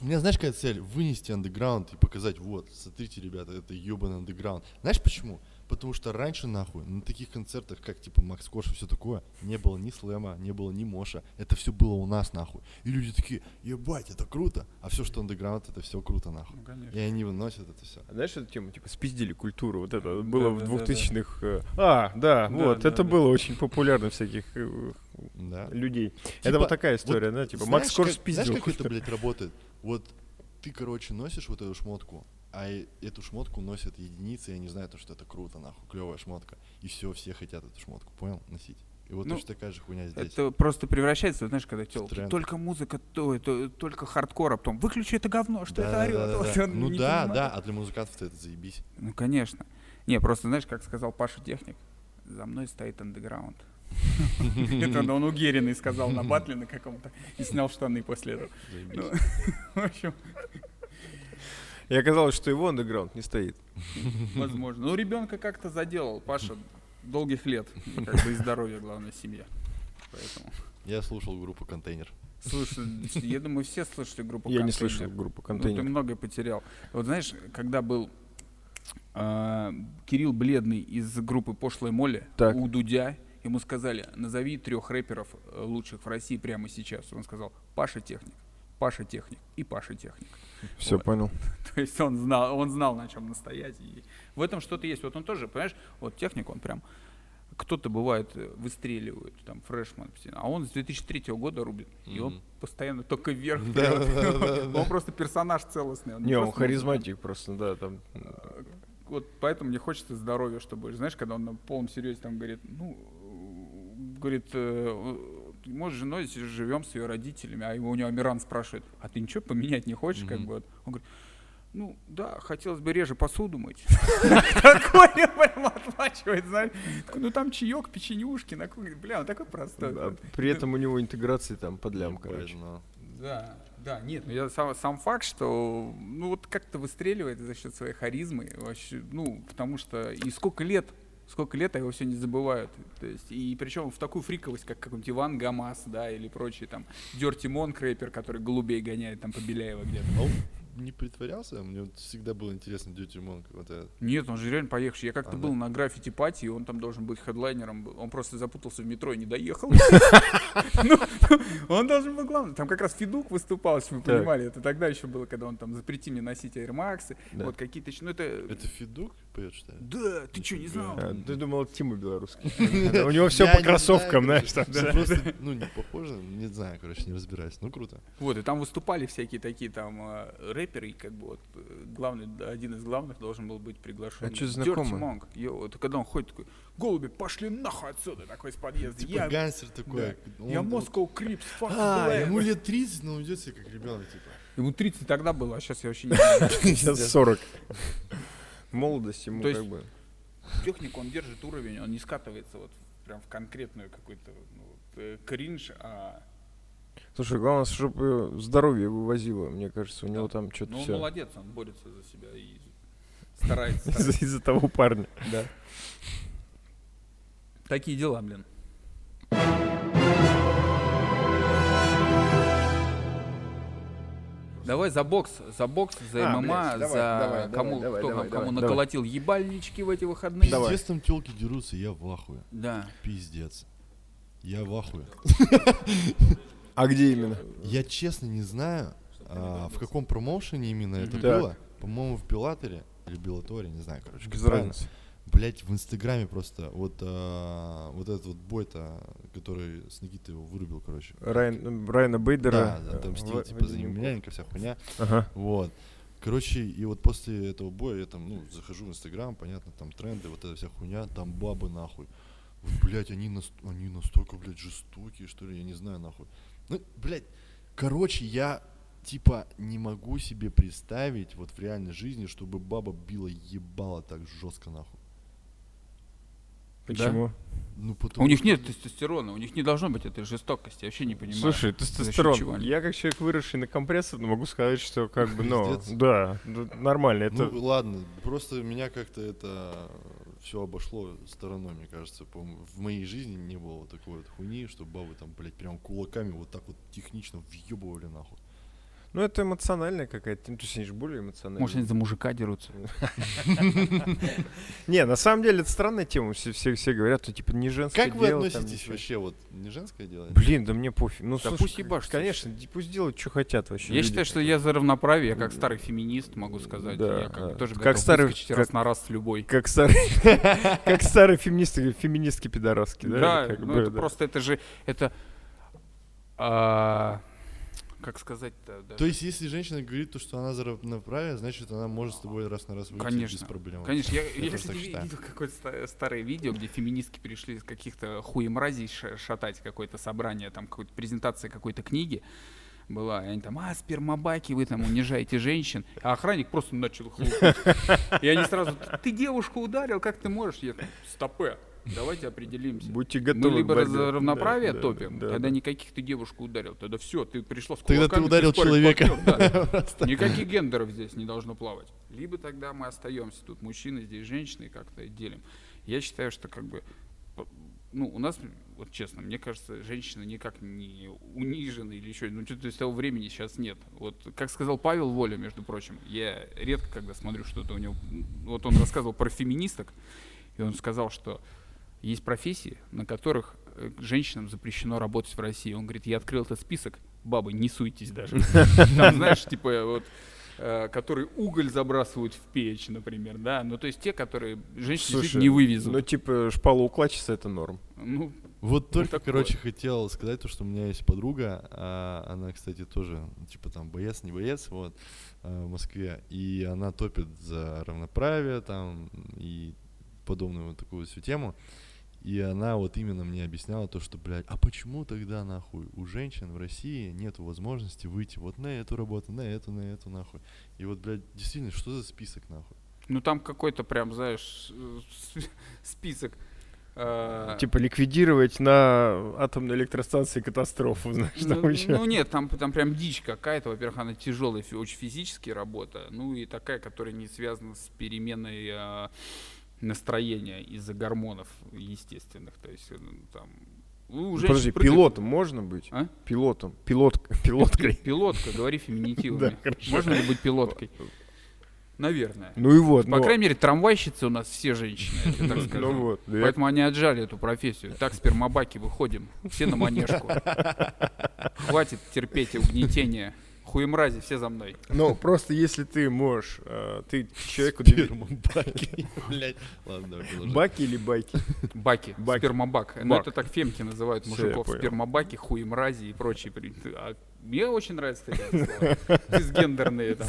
У меня, знаешь, какая цель? Вынести андеграунд и показать, вот, смотрите, ребята, это ебаный андеграунд. Знаешь почему? Потому что раньше, нахуй, на таких концертах, как, типа, Макс Корж и все такое, не было ни слэма, не было ни моша. Это все было у нас, нахуй. И люди такие, ебать, это круто. А все, что андеграунд, это все круто, нахуй. ну, конечно. И они выносят это все. А Знаешь эту тему, типа, спиздили культуру, вот это было в да, да, да. 2000-х. э, А, да, Да, вот, да, это да. было очень популярно всяких э, Да. людей. это Типа, вот такая история, да, типа, Макс Знаешь, Корж как- спиздил. Знаешь, как это, блядь, работает? Вот ты, короче, носишь вот эту шмотку, а эту шмотку носят единицы, и они знают, то, что это круто, нахуй, клевая шмотка. И все, все хотят эту шмотку, понял? Носить. И вот Ну, точно такая же хуйня здесь. Это просто превращается, знаешь, когда телки. Только музыка, то, то, только хардкор, а потом выключи это говно, что это орет. Да-да-да-да. Вот он Ну не да, понимает. да, а для музыкантов это заебись. Ну, конечно. Не, просто, знаешь, как сказал Паша Техник, за мной стоит андеграунд. (laughs) Это он угеренный сказал на батле на каком-то и снял штаны после этого. Ну, (laughs) В общем, И оказалось, что его андеграунд не стоит. возможно. Ну, ребенка как-то заделал. Паша долгих лет. Как бы и здоровья, главное, семья. Поэтому. Я слушал группу «Контейнер». Слушай, я думаю, все слышали группу Я не «Контейнер». слышал группу Ну, ты контейнер. многое потерял. Вот знаешь, когда был а, Кирилл Бледный из группы Пошлая Молли Так. у Дудя, ему сказали, назови трех рэперов э, лучших в России прямо сейчас. Он сказал, Паша Техник, Паша Техник и Паша Техник. Все вот. понял. (laughs) То есть он знал, он знал, на чем настоять. И в этом что-то есть. Вот он тоже, понимаешь, вот техник, он прям кто-то бывает э, выстреливает, там, фрешман, а он с 2003 года рубит, и он постоянно только вверх. Да, вперед. да, да, да. (laughs) Он просто персонаж целостный. Не, он харизматик просто, да, там. Вот поэтому мне хочется здоровья, чтобы, знаешь, когда он на полном серьезе там говорит, ну, говорит, э, мы с женой живем с ее родителями, а его у него Амиран спрашивает, а ты ничего поменять не хочешь, как Мгм. бы? Вот. Он говорит, ну, да, хотелось бы реже посуду мыть. (laughs) Такой прям отплачивает, знаешь. Ну, там чаек, печенюшки на кухне. Бля, он такой простой. При этом у него интеграции там под лям, короче. Да, да, нет, ну я сам, сам факт, что ну вот как-то выстреливает за счет своей харизмы, вообще, ну, потому что и сколько лет, сколько лет, а его все не забывают. То есть, и причем в такую фриковость, как какой-нибудь Иван Гамас, да, или прочие там Дерти Монк рэпер, который голубей гоняет там по Беляева где-то. А он не притворялся? Мне вот всегда было интересно Дьюти Монк. Вот этот. Нет, он же реально поехавший. Я как-то А, был да? на граффити пати, и он там должен быть хедлайнером. был. Он просто запутался в метро и не доехал. (laughs) Ну, Он должен был главным. Там как раз Федук выступал, если вы понимали. Это тогда еще было, когда он там запрети мне носить Air Max. Вот какие-то еще. Ну это. Это Федук поет, что ли? Да, ты что, не знал? А, Ты думал, Тима белорусский. (laughs) У него все по кроссовкам, знаешь, там. Просто, ну, не похоже, не знаю, короче, не разбираюсь. Ну, круто. Вот, и там выступали всякие такие там э, рэперы, и как бы вот главный, да, один из главных должен был быть приглашен. А чё Dirty знакомый? Monk. Это когда он ходит такой, голуби, пошли нахуй отсюда, такой из подъезда. Типа я, гангстер такой. я Он- Moscow Crips, fuck А, black». ему лет 30, но он ведет себя как ребенок, типа. Ему 30 тогда было, а сейчас я вообще не (laughs) знаю. Сейчас 40. Молодость ему То есть- как бы. Технику он держит уровень, он не скатывается вот прям в конкретную какую-то ну, вот, э, кринж, а Слушай, главное, чтобы здоровье вывозило. Мне кажется, у него Да. там что-то ну, он все. молодец, он борется за себя и старается. (laughs) Из-за старается. из-за того парня. Да. Такие дела, блин. Давай за бокс, за бокс, за А, ММА, блядь, давай, за давай, кому, давай, кто давай, кому давай, наколотил ебальнички в эти выходные. Давай. Пиздец там телки дерутся, я в ахуе. Да. Пиздец. Я в ахуе. А где именно? Я честно не знаю, а, в каком промоушене именно это было. По-моему, в Беллаторе или Беллаторе, не знаю, короче. Без правильно. Блять, в Инстаграме просто вот, а, вот этот вот бой-то, который с Никитой его вырубил, короче. Райан, Райана Бейдера. Да, да, там стиль, Ва- типа, за Вадим Емельяненко, вся хуйня. Ага. Вот. Короче, и вот после этого боя я там, ну, захожу в Инстаграм, понятно, там тренды, вот эта вся хуйня, там бабы нахуй. Вот, блядь, они, нас, они настолько, блядь, жестокие, что ли, я не знаю, нахуй. Ну, блядь, короче, я, типа, не могу себе представить вот в реальной жизни, чтобы баба била ебало так жестко, нахуй. Почему? Ну, потому У них что- нет тестостерона, у них не должно быть этой жестокости, я вообще не понимаю. Слушай, тестостерон. Я как человек, выросший на компрессор, могу сказать, что как бы, ну, да, д- нормально. Это Ну, ладно, просто меня как-то это все обошло стороной, мне кажется. В моей жизни не было такой вот хуйни, что бабы там, блядь, прям кулаками вот так вот технично въебывали нахуй. Ну, это эмоциональная какая-то, ну, то есть они же более эмоциональные. Может, они за мужика дерутся. (laughs) Не, на самом деле, это странная тема, все, говорят, что, типа, не женское Как вы дело, относитесь вообще, вот, не женское дело? Блин, да мне пофиг. Ну, пусть ебашутся. Конечно, пусть делают, что хотят вообще. Я считаю, что я за равноправие, я как старый феминист могу сказать. Да, я как бы тоже как готов старый- выскочить раз на раз с любой. Как старый, (laughs) как старые феминисты, феминистки пидораски, да? Да, ну это просто, это же, это, а, как сказать-то, да. То есть, если женщина говорит то, что она за равноправие, значит, она может с тобой раз на раз выйти Конечно. без проблем. Конечно, я, я, тоже кстати, видел какое-то ста- старое видео, где феминистки пришли из каких-то хуемразей ша- шатать какое-то собрание, там какая-то презентация какой-то книги была, и они там, а, спермобаки, вы там унижаете женщин, а охранник просто начал хлопать. И они сразу, ты девушку ударил, как ты можешь? Я там, стопе, давайте определимся. Будьте Мы готовы. к либо борьбе. за равноправие Да, да, топим, да, тогда да. никаких ты девушку ударил, тогда все, ты пришла с Тогда ты кулаками, ударил спарринг-партнер, человека. да. (laughs) Никаких гендеров здесь не должно плавать. Либо тогда мы остаемся тут мужчины, здесь женщины, как-то делим. Я считаю, что как бы, ну, у нас, вот честно, мне кажется, женщины никак не унижены или еще, ну, что-то из того времени сейчас нет. Вот, как сказал Павел Воля, между прочим, я редко, когда смотрю что-то у него, вот он рассказывал про феминисток, и он сказал, что есть профессии, на которых э, женщинам запрещено работать в России. Он говорит, я открыл этот список, бабы, не суйтесь даже. (laughs) Там, знаешь, типа вот э, которые уголь забрасывают в печь, например, да, ну то есть те, которые женщины Слушай, не вывезут. Ну, типа, шпалоукладчица это норм. Ну, Вот только, такое. короче, хотел сказать то, что у меня есть подруга, а, она, кстати, тоже, ну, типа, там, боец, не боец, вот, а, в Москве, и она топит за равноправие, там, и подобную вот такую всю тему, и она вот именно мне объясняла то, что, блядь, а почему тогда, нахуй, у женщин в России нет возможности выйти вот на эту работу, на эту, на эту, нахуй, и вот, блядь, действительно, что за список, нахуй? ну там какой-то прям, знаешь, э, (laughs) список. э, Типа, ликвидировать на атомной электростанции катастрофу, (laughs) знаешь, там ну, еще. ну нет, там, там прям дичь какая-то. Во-первых, она тяжелая, очень физически работа. Ну и такая, которая не связана с переменой настроения из-за гормонов естественных. То есть э, ну, там... ну, у женщин Подожди, прыгает- пилотом можно быть? А? Пилотом. Пилот, (laughs) пилоткой. Пилотка, говори (laughs) хорошо. Можно ли быть пилоткой? Наверное. Ну и вот. По крайней мере, трамвайщицы у нас все женщины, так. (laughs) Ну я- Поэтому они отжали эту профессию. Так, спермобаки, выходим. Все на манежку. Хватит терпеть угнетение. Хуемрази, все за мной. Ну, просто если ты можешь, э, ты человеку. Спермобаки, блядь. Ладно. Баки или байки? Баки, Баки. спермобак. Ну, это так фемки называют мужиков. Спермобаки, хуемрази и прочие. А мне очень нравятся эти слова. Дисгендерные там.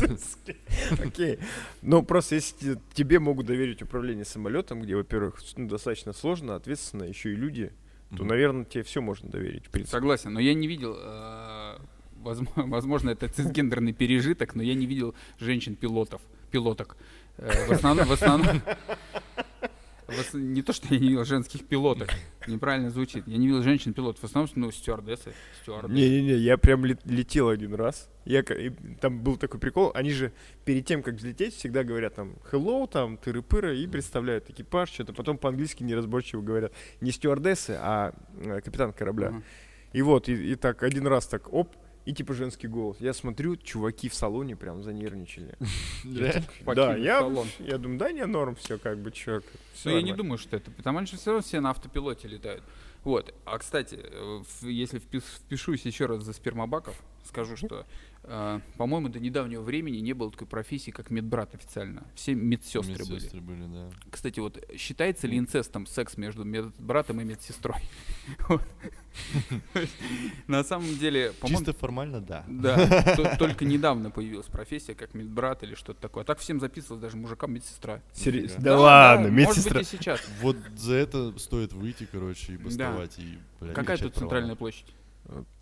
(laughs) Окей. Ну, просто если те- тебе могут доверить управление самолетом, где, во-первых, ну, достаточно сложно, ответственно, еще и люди, то, наверное, тебе все можно доверить, в принципе. Согласен, но я не видел, э, (laughs) возможно, это цисгендерный пережиток, но я не видел женщин-пилотов, пилоток. Э, В основном, в основном, (laughs) не то, что я не видел женских пилоток, неправильно звучит. Я не видел женщин-пилотов, в основном, ну, стюардессы, стюарды. Не-не-не, я прям лет- летел один раз. Я, там был такой прикол, они же перед тем, как взлететь, всегда говорят там hello, там, тыры-пыры, и представляют экипаж, что-то. Потом по-английски неразборчиво говорят не стюардессы, а э, капитан корабля. Ага. И вот, и, и так один раз так, оп, и типа женский голос. Я смотрю, чуваки в салоне прям занервничали. (laughs) Да, Покинуть я, думаю, да, не норм, все как бы, чё, Но Ну, я не думаю, что это, потому что все равно все на автопилоте летают. Вот. А кстати, э, если впишусь еще раз за спермобаков, скажу, что, по-моему, до недавнего времени не было такой профессии, как медбрат официально. Все медсестры были. Медсестры были, да. Кстати, вот считается ли инцестом секс между медбратом и медсестрой? (laughs) На самом деле, по-моему, Чисто формально, да. да, (laughs) то- только недавно появилась профессия, как медбрат или что-то такое. А так всем записывалось даже мужикам медсестра. Серьезно? Да ладно, Может медсестра. быть и сейчас. Вот за это стоит выйти, короче, и бастовать, Какая тут центральная площадь?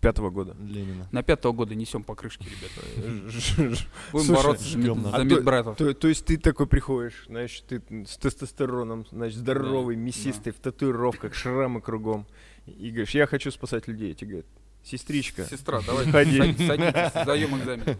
Пятого года. Ленина. На пятого года несем покрышки, ребята. (laughs) Будем бороться за, А то- медбратов. То, есть ты такой приходишь, знаешь, ты с тестостероном, значит, здоровый, мясистый, в татуировках, шрамы кругом. И говоришь, я хочу спасать людей. Тебе говорят, сестричка, Сестра, давай садись, садитесь, сдаем экзамен.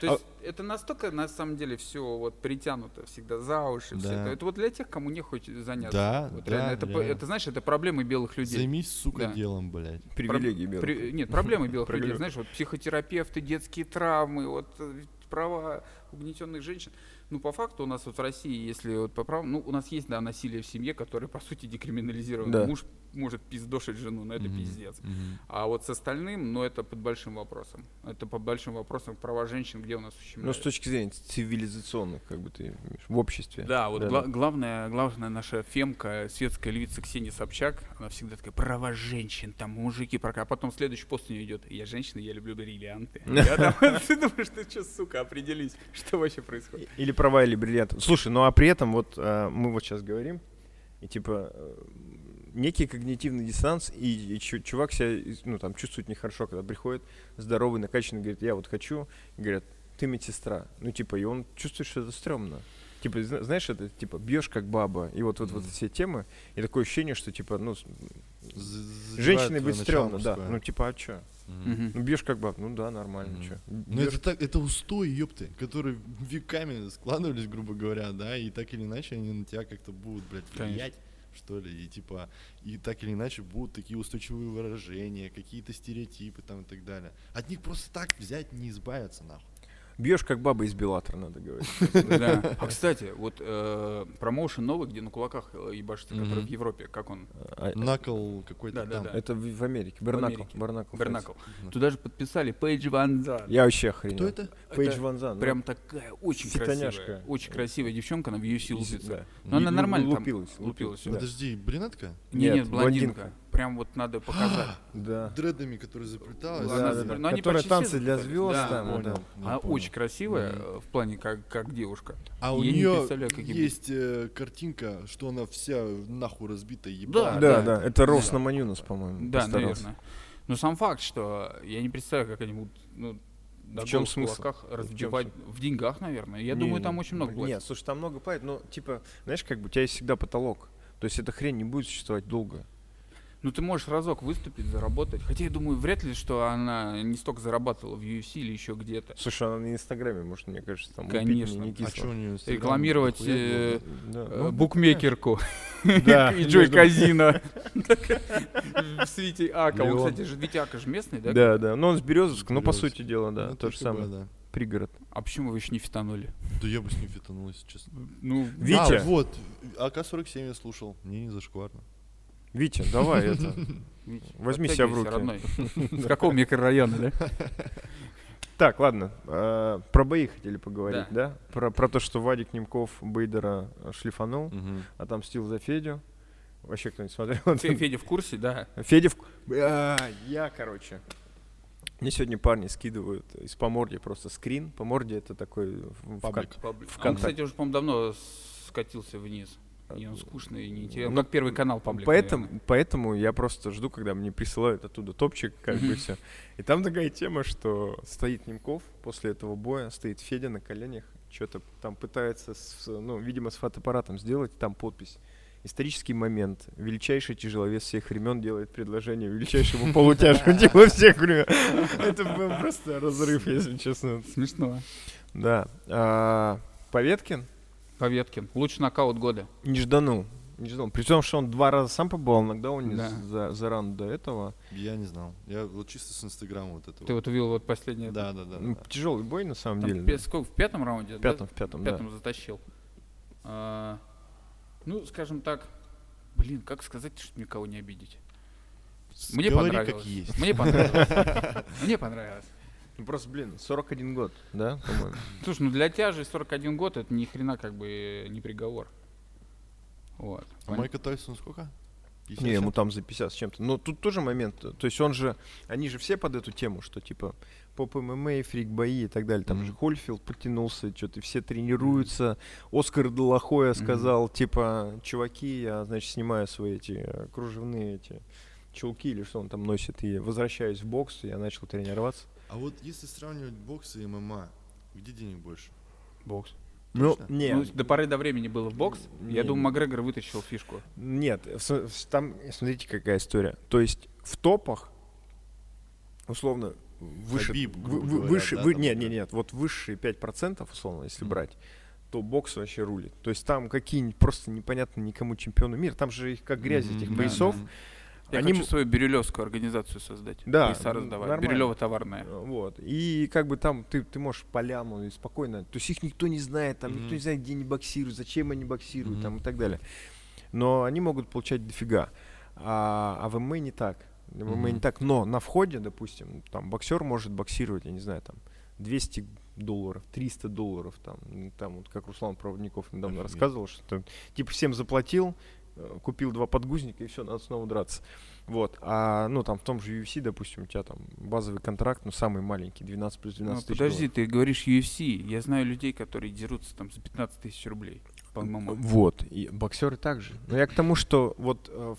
То А есть это настолько, на самом деле, все вот притянуто всегда за уши. Да. это. это вот для тех, кому не хочет заняться. Да, Вот да, реально, это, реально. это, знаешь, это проблемы белых людей. Займись, сука, Да. делом, блядь. Привилегии белых. При- нет, проблемы белых людей. Знаешь, вот психотерапевты, детские травмы, вот э, права угнетенных женщин. Ну, по факту у нас вот в России, если вот по правам, ну, у нас есть, да, насилие в семье, которое, по сути, декриминализировано. Да. Муж может пиздошить жену, но это Мгм, пиздец. мгм. А вот с остальным, ну, это под большим вопросом. Это под большим вопросом права женщин, где у нас Ну, ущемляют. с точки зрения цивилизационных, как бы ты имеешь, в обществе. Да, вот Да, гла- да. главная, главная наша фемка, светская львица Ксения Собчак, она всегда такая, права женщин, там мужики, прока-». а потом следующий пост у нее идет, я женщина, я люблю бриллианты. (laughs) Я там, (laughs) ты думаешь, ты что, сука, определись, что вообще происходит. Или права, или бриллианты. Слушай, ну а при этом вот э, мы вот сейчас говорим, и типа э, некий когнитивный диссонанс, и, и чу- чувак себя, ну там чувствует нехорошо, когда приходит здоровый, накачанный, говорит, я вот хочу, и говорят, ты медсестра. Ну типа, и он чувствует, что это стрёмно. Типа, зна- знаешь, это типа бьешь как баба, и вот, вот, вот Мгм. все темы, и такое ощущение, что типа, ну, твое быть стрёмно, да. Ну типа, а чё? Мгм. Ну бьешь как баба, ну да, нормально, Мгм. чё. Ну это так, это устой, ёпты, которые веками складывались, грубо говоря, да, и так или иначе они на тебя как-то будут, блядь, Конечно. влиять, что ли, и типа, и так или иначе будут такие устойчивые выражения, какие-то стереотипы там и так далее. От них просто так взять не избавиться, нахуй. Бьешь как баба из Беллатора, надо говорить. Да. (laughs) А, кстати, вот э, промоушен новый, где на кулаках э, ебашится, который Мгм. в Европе, как он? А, Накол какой-то Да, да, там. да. Это в, в Америке. Бернакл. Бернакл. Мгм. Туда же подписали Пейдж Ван Зан. Я вообще охренел. Кто это? Пейдж Ван Зан. Прям такая очень красивая, очень красивая девчонка, она в UFC лупится. Но она нормально там лупилась, лупилась. Подожди, брюнетка? Нет, Нет, нет, блондинка. Прям вот надо (gasps) показать. Да. Дредами, которые заплеталась. Да, Да, да, да. но они Которые танцы все для звезд Да, там, да, да. да. Она очень красивая э, в плане как, как девушка. А у Я не нее есть э, картинка, что она вся нахуй разбита, Да, ебаная. Да, да. да. Это Рос Да. на Манюнас, по-моему. Да, постарался. наверное. Но сам факт, что я не представляю, как они будут ну, до чем голых смысл? кулаках В чем разбивать в деньгах, наверное. Я думаю, там очень много платят. Нет, слушай, там много платят, но, типа, знаешь, как бы у тебя есть всегда потолок. То есть эта хрень не будет существовать долго. Ну, ты можешь разок выступить, заработать. Хотя я думаю, вряд ли, что она не столько зарабатывала в UFC или еще где-то. Слушай, она на Инстаграме, может, мне кажется, там Конечно. не А что у нее Рекламировать э, Да, э, ну, букмекерку Да, (laughs) и Джой Казино. (laughs) В свете Ака. Он, кстати, же ведь Ака же местный, да? Да, да. Но он с Березовска, ну, по сути дела, да, Ну, то же самое. да. Пригород. А почему вы еще не фитанули? Да я бы с ним фитанул, если честно. Ну, Витя. А, вот, АК-47 я слушал, мне не зашкварно. Витя, давай (laughs) это. Возьми себя в руки. родной. С какого микрорайона, да? (laughs) Так, ладно. э, Про бои хотели поговорить, Да. да? Про, про то, что Вадик Немков Бейдера э, шлифанул, Мгм. отомстил за Федю. Вообще кто-нибудь смотрел? Фе- Федя в курсе, да. Федя в... Бля, я, короче. Мне сегодня парни скидывают из Поморья просто скрин. Поморье это такой... в- в Паблик. кон- Он, кстати, уже, по-моему, давно скатился вниз. И он скучный и неинтересный. Ну, как первый канал паблик, Поэтому, наверное. поэтому я просто жду, когда мне присылают оттуда топчик, как бы все. И там такая тема, что стоит Немков после этого боя, стоит Федя на коленях, что-то там пытается, с, ну, видимо, с фотоаппаратом сделать, там подпись. Исторический момент. Величайший тяжеловес всех времен делает предложение величайшему (laughs) полутяжку тела всех времен. Это был просто разрыв, если честно. Смешно. Да. А, Поветкин Поветкин. Лучший нокаут года. не жданул. Не знал. При том, что он два раза сам побывал на нокдауне Да. за, за раунд до этого. Я не знал. Я вот чисто с Инстаграма вот этого. Ты вот увидел вот последнее. Да, да, да. Ну, да. Тяжелый бой, на самом Там деле. да. сколько, в пятом раунде? В да? пятом, в пятом, В да. пятом затащил. А, ну, скажем так, блин, как сказать, чтобы никого не обидеть? Мне Говори, понравилось. как есть. Мне понравилось. (laughs) Мне понравилось. Ну, просто, блин, 41 год, да, по-моему? (laughs) Слушай, ну для тяжи 41 год это ни хрена как бы не приговор. Вот. А Майка Тайсон сколько? 50 Не, ему там за 50 с чем-то. Но тут тоже момент. То есть он же, они же все под эту тему, что типа поп ММА, фрик бои и так далее. Там Мгм. же Хольфилд потянулся, что-то все тренируются. Оскар Делахоя Мгм. сказал, типа, чуваки, я, значит, снимаю свои эти э, кружевные эти чулки или что он там носит, и возвращаюсь в бокс, и я начал тренироваться. А вот если сравнивать бокс и ММА, где денег больше? Бокс. Ну, Точно? не, Ну, до поры до времени было в бокс. Я Не. думаю, Макгрегор вытащил фишку. Нет, там, смотрите, какая история. То есть в топах, условно, выше, Хабиб, вы- говоря, выше, да, вы- там нет, нет, нет, вот высшие 5%, условно, если Мгм. брать, то бокс вообще рулит. То есть там какие-нибудь просто непонятно никому чемпионы мира, там же их как грязь, этих да, поясов. да. Я Они хочу свою бирюлевскую организацию создать. Да, м, раздавать. нормально. Бирюлева товарная. Э, Вот. И как бы там ты, ты можешь поляну и спокойно. То есть их никто не знает, там никто Мгм. не знает, где они боксируют, зачем они боксируют, Мгм. там и так далее. Но они могут получать дофига. А, а в ММА не так. В ММА не Мгм. так. Но на входе, допустим, там боксер может боксировать, я не знаю, там 200 долларов, 300 долларов, там, там вот как Руслан Проводников недавно Офигеть. рассказывал, что типа всем заплатил, купил два подгузника и все, надо снова драться. Вот. А, ну, там в том же UFC, допустим, у тебя там базовый контракт, ну, самый маленький, 12 плюс Ну, 12 тысяч подожди, долларов. ты говоришь UFC. Я знаю людей, которые дерутся там за 15 тысяч рублей. По ММА. Вот, и боксеры также. Но я к тому, что вот э,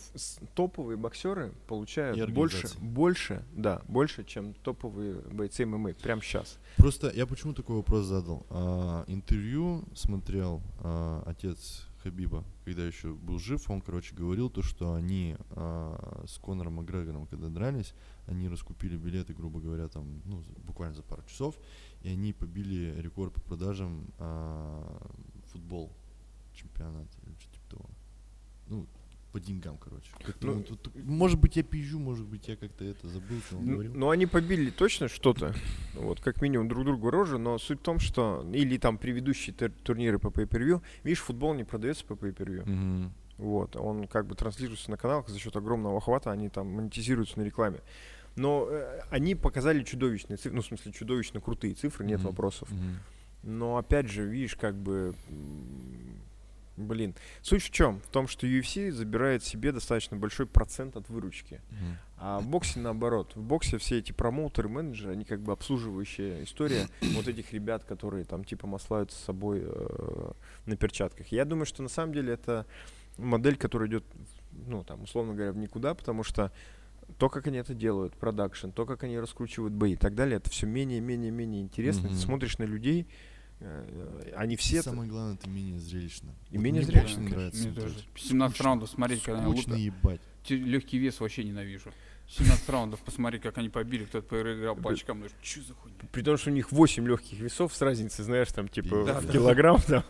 топовые боксеры получают больше, больше, да, больше, чем топовые бойцы ММА прямо сейчас. Просто я почему такой вопрос задал? А, интервью смотрел а, отец Хабиба, когда еще был жив, он, короче, говорил то, что они а, с Конором Макгрегором, когда дрались, они раскупили билеты, грубо говоря, там, ну, буквально за пару часов, и они побили рекорд по продажам а, футбол чемпионат или что типа того. Ну, по деньгам, короче. Ну, он тут- может быть, я пизжу, может быть, я как-то это забыл, что он Н- говорил. Но они побили точно что-то, вот, как минимум друг другу рожи, но суть в том, что, или там предыдущие тур- турниры по pay-per-view, видишь, футбол не продается по pay-per-view. Мгм. Вот, он как бы транслируется на каналах за счет огромного охвата, они там монетизируются на рекламе. Но э, они показали чудовищные цифры, ну, в смысле, чудовищно крутые цифры, нет Мгм. вопросов. Мгм. Но опять же, видишь, как бы, блин, суть в чем? В том, что UFC забирает себе достаточно большой процент от выручки. Мгм. А в боксе наоборот. В боксе все эти промоутеры, менеджеры, они как бы обслуживающая история (clears throat) вот этих ребят, которые там типа маслают с собой э, на перчатках. Я думаю, что на самом деле это модель, которая идет, ну там, условно говоря, в никуда, потому что то, как они это делают, продакшн, то, как они раскручивают бои и так далее, это все менее, менее, менее интересно. Мгм. Ты смотришь на людей, они все... Самое главное, это менее зрелищно. И Вот менее мне зрелищно, конечно. нравится. Мне тоже. это. 17 Скучно. раундов смотреть, когда они Скучно лут- ебать. Легкий вес вообще ненавижу. 17 раундов, посмотри, как они побили, кто-то проиграл по очкам. Ну, что за хуйня? При том, что у них 8 легких весов с разницей, знаешь, там типа Да, в да. килограмм. (laughs) там,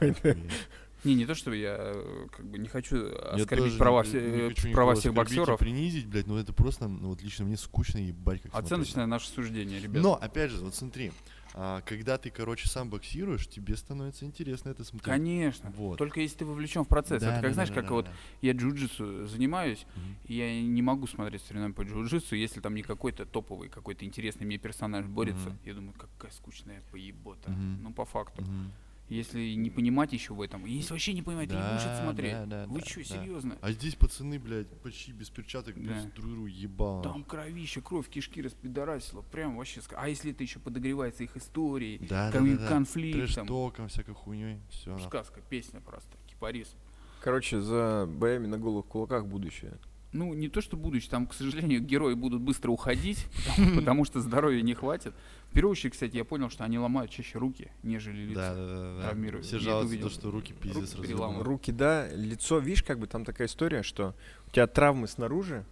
Не, не то, что я э, как бы не хочу оскорбить права, не- все- не э, хочу права никого всех боксеров. принизить, блядь, но это просто, ну вот лично мне скучно ебать как смотреть. Оценочное наше суждение, ребят. Но, опять же, вот смотри, а, когда ты, короче, сам боксируешь, тебе становится интересно это смотреть. Конечно. Вот. Только если ты вовлечен в процесс. Да, это как да, знаешь, да, как да, вот да. я джиу-джитсу занимаюсь, Мгм. и я не могу смотреть соревнования по джиу-джитсу, если там не какой-то топовый, какой-то интересный мне персонаж борется. Мгм. Я думаю, какая скучная поебота. Мгм. Ну, по факту. Мгм. Если не понимать еще в этом, если вообще не понимать, ты не будешь это Да, смотреть. да, да, Вы да, что, да. серьезно? А здесь пацаны, блядь, почти без перчаток, Да. плюс друг другу ебало. Там кровище, кровь, кишки распидорасило. Прям вообще. А если это еще подогревается их историей, да, да, кон- да, да. конфликтом. Трэш-током, всякой хуйней, все. Сказка, песня просто. Кипарис. Короче, за боями на голых кулаках будущее. Ну, не то, что будущее, там, к сожалению, герои будут быстро уходить, потому, (laughs) потому что здоровья не хватит. В первую очередь, кстати, я понял, что они ломают чаще руки, нежели лица. Да, да, да, да. травмируют. Все жалуются, то, что руки пиздец Руки. Руки, да, лицо, видишь, как бы там такая история, что у тебя травмы снаружи,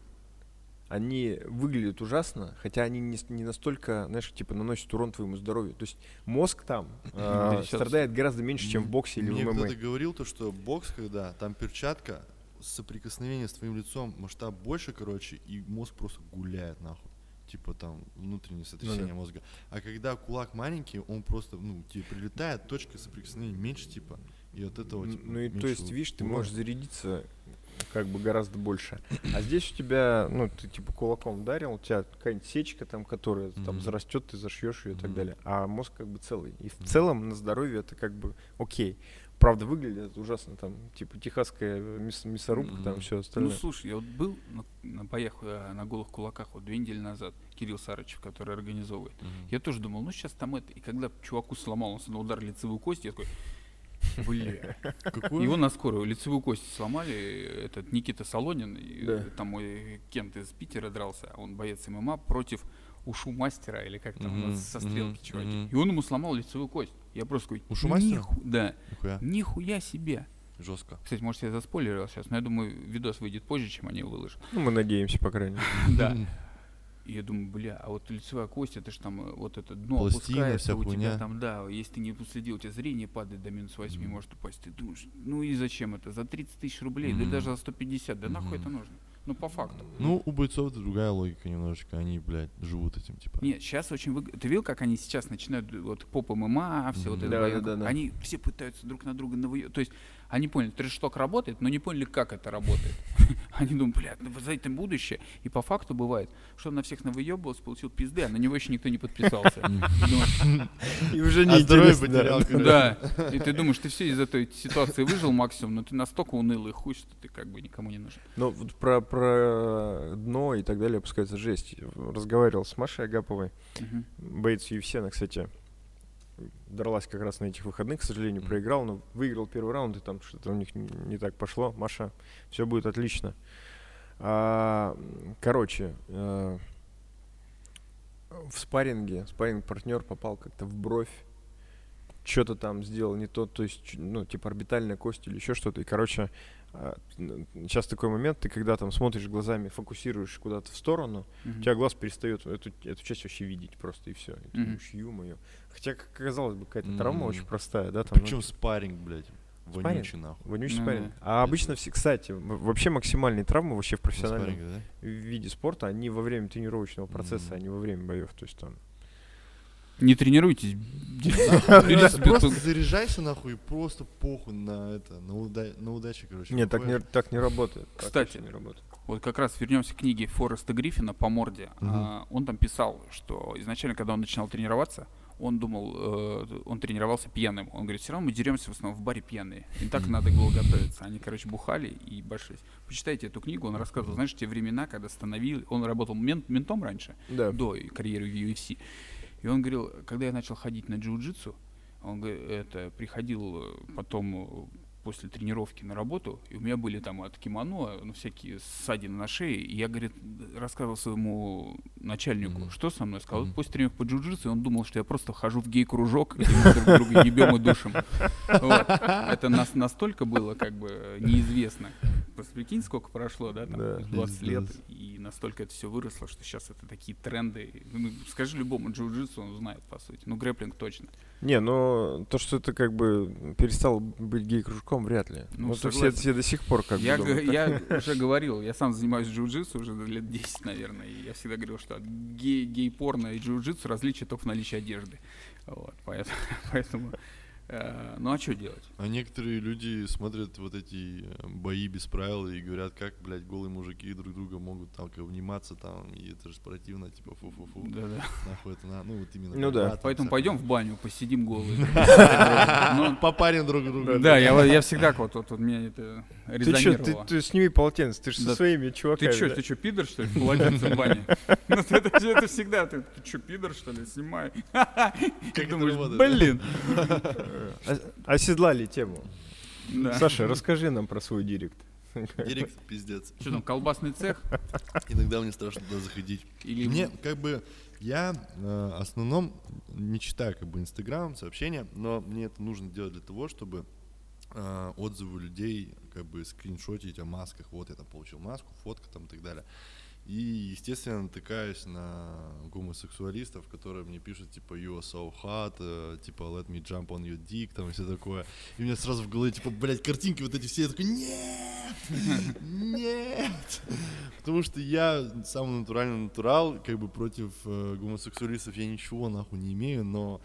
они выглядят ужасно, хотя они не, не настолько, знаешь, типа наносят урон твоему здоровью. То есть мозг там (laughs) э, страдает гораздо меньше, чем в боксе или Мне в ММА. кто-то говорил то, что бокс, когда там перчатка, соприкосновение с твоим лицом масштаб больше, короче, и мозг просто гуляет нахуй. Типа там внутреннее сотрясение да. мозга. А когда кулак маленький, он просто, ну, тебе прилетает, точка соприкосновения меньше, типа, и от этого, типа, Ну и то есть, видишь, ты можешь зарядиться как бы гораздо больше. А здесь у тебя, ну, ты типа кулаком ударил, у тебя какая-нибудь сечка там, которая там Мгм. зарастет, ты зашьешь ее и так Мгм. далее. А мозг как бы целый. И в Мгм. целом на здоровье это как бы окей. Правда, выглядит ужасно, там, типа, техасская мяс- мясорубка, там Мгм. все Ну, остальное. слушай, я вот был на, на боях э, на голых кулаках вот две недели назад, Кирилл Сарычев, который организовывает. Мгм. Я тоже думал, ну сейчас там это. И когда чуваку сломался на удар лицевую кость, я такой, бля. Какую? Его на скорую лицевую кость сломали, этот Никита Солонин, Да. э, там мой Кент из Питера дрался, он боец ММА против ушу мастера, или как там, Мгм, со стрелки, мгм, чуваки. мгм. И он ему сломал лицевую кость. Я просто такой, Ушу мастера? «Ниху- Да, Нихуя. нихуя себе. Жестко. Кстати, может, я заспойлерил сейчас, но я думаю, видос выйдет позже, чем они его выложат. Ну, мы надеемся, по крайней мере. (laughs) Да. И я думаю, бля, а вот лицевая кость, это же там э, вот это дно Пластина, опускается у тебя хуйня. там, да, если ты не уследил, у тебя зрение падает до минус 8, Мгм. может упасть. Ты думаешь, ну и зачем это? За 30 тысяч рублей, да Мгм. даже за 150, да нахуй Мгм. это нужно? Ну, по факту. Ну, у бойцов другая логика немножечко. Они, блядь, живут этим, типа. Нет, сейчас очень выгодно. Ты видел, как они сейчас начинают, вот поп ММА, все вот Мгм. это. Да, да, да, да. Они все пытаются друг на друга навыё... То есть они поняли, трешток работает, но не поняли, как это работает. (laughs) Они думают, блядь, ну за этим будущее. И по факту бывает, что он на всех навыебывался, получил пизды, а на него еще никто не подписался. (laughs) И уже А здоровье потерял. (laughs) Да. И ты думаешь, ты все из этой ситуации выжил максимум, но ты настолько унылый хуй, что ты как бы никому не нужен. Ну, вот про, про дно и так далее опускается жесть. Разговаривал с Машей Агаповой, UFC, она, кстати, дралась как раз на этих выходных, к сожалению, Мгм. проиграл, но выиграл первый раунд, и там что-то у них не, не так пошло. Маша, все будет отлично. А, короче, э, в спарринге спарринг-партнер попал как-то в бровь, что-то там сделал не то, то есть, ну, типа орбитальная кость или еще что-то. И, короче, сейчас такой момент, ты когда там смотришь глазами, фокусируешь куда-то в сторону, Мгм. у тебя глаз перестает эту, эту часть вообще видеть просто, и все. И ты думаешь, ё-моё. Хотя, как казалось бы, какая-то Мгм. травма очень простая, да? Там, ну, Причем спарринг, блядь. Вонючий, нахуй. Вонючий Ну спарринг. А обычно все, кстати, вообще максимальные травмы вообще в профессиональном Спарринга, да? виде спорта, они во время тренировочного процесса, Мгм. а не во время боев. То есть там. Не тренируйтесь. (laughs) Просто заряжайся нахуй и просто похуй на это, на, уда- на удачу, короче. Нет, так не, так не работает. Кстати, вообще не работает. Вот как раз вернемся к книге Фореста Гриффина по морде. А, он там писал, что изначально, когда он начинал тренироваться, он думал, э, он тренировался пьяным. Он говорит, все равно мы деремся в основном в баре пьяные. И так надо было готовиться. Они, короче, бухали и башились. Почитайте эту книгу, он рассказывал, знаешь, те времена, когда становили... Он работал мен- ментом раньше, Да. до карьеры в UFC. И он говорил, когда я начал ходить на джиу-джитсу, он это приходил э, потом э, после тренировки на работу, и у меня были там от кимоно, ну, всякие ссадины на шее, и я, говорит, рассказывал своему начальнику, Мгм. что со мной, сказал, Мгм. после тренировки по джиу-джитсу, он думал, что я просто хожу в гей-кружок, где мы друг друга ебем и душим. Вот. Это нас настолько было как бы неизвестно. Просто прикинь, сколько прошло, да, там, Да. 20 лет, и настолько это все выросло, что сейчас это такие тренды. Ну, скажи любому джиу-джитсу, он знает, по сути. Ну, грэплинг точно. Не, но то, что это как бы перестал быть гей-кружком, вряд ли. Ну, Ну, это все, все до сих пор как я, бы так. я (laughs) уже говорил, я сам занимаюсь джиу-джитсу уже лет 10, наверное, и я всегда говорил, что от гей- гей-порно и джиу-джитсу различие только в наличии одежды. Вот, (laughs) поэтому, поэтому ну а что делать? А некоторые люди смотрят вот эти э, бои без правил и говорят, как, блядь, голые мужики друг друга могут там как обниматься там, и это же спортивно, типа фу-фу-фу. Да-да. Нахуй это надо, ну вот именно. Ну да. там Поэтому пойдем в баню, посидим голые. (laughs) Ну, Попарим друг друга. Да, я, вот- я всегда вот, вот, меня это Ты что, резонировало. ты, сними полотенце, ты же со своими чуваками. Ты что, ты что, пидор, что ли, полотенце в бане? (laughs) Ну, это, всегда, ты, что, пидор, что ли, снимай. (laughs) Как думаешь, блин. О- Оседлали тему. Да. Саша, расскажи нам про свой директ. Директ пиздец. Что там, колбасный цех? Иногда мне страшно туда заходить. Или Мне как бы я э, основном не читаю как бы Инстаграм, сообщения, но мне это нужно делать для того, чтобы э, отзывы людей как бы скриншотить о масках. Вот я там получил маску, фотка там и так далее. И, естественно, натыкаюсь на гомосексуалистов, которые мне пишут, типа, you are so hot, э, типа, let me jump on your dick, там, и все такое. И у меня сразу в голове, типа, блядь, картинки вот эти все, я такой, нет, (laughs) нет. Потому что я самый натуральный натурал, как бы против э, гомосексуалистов я ничего, нахуй, не имею, но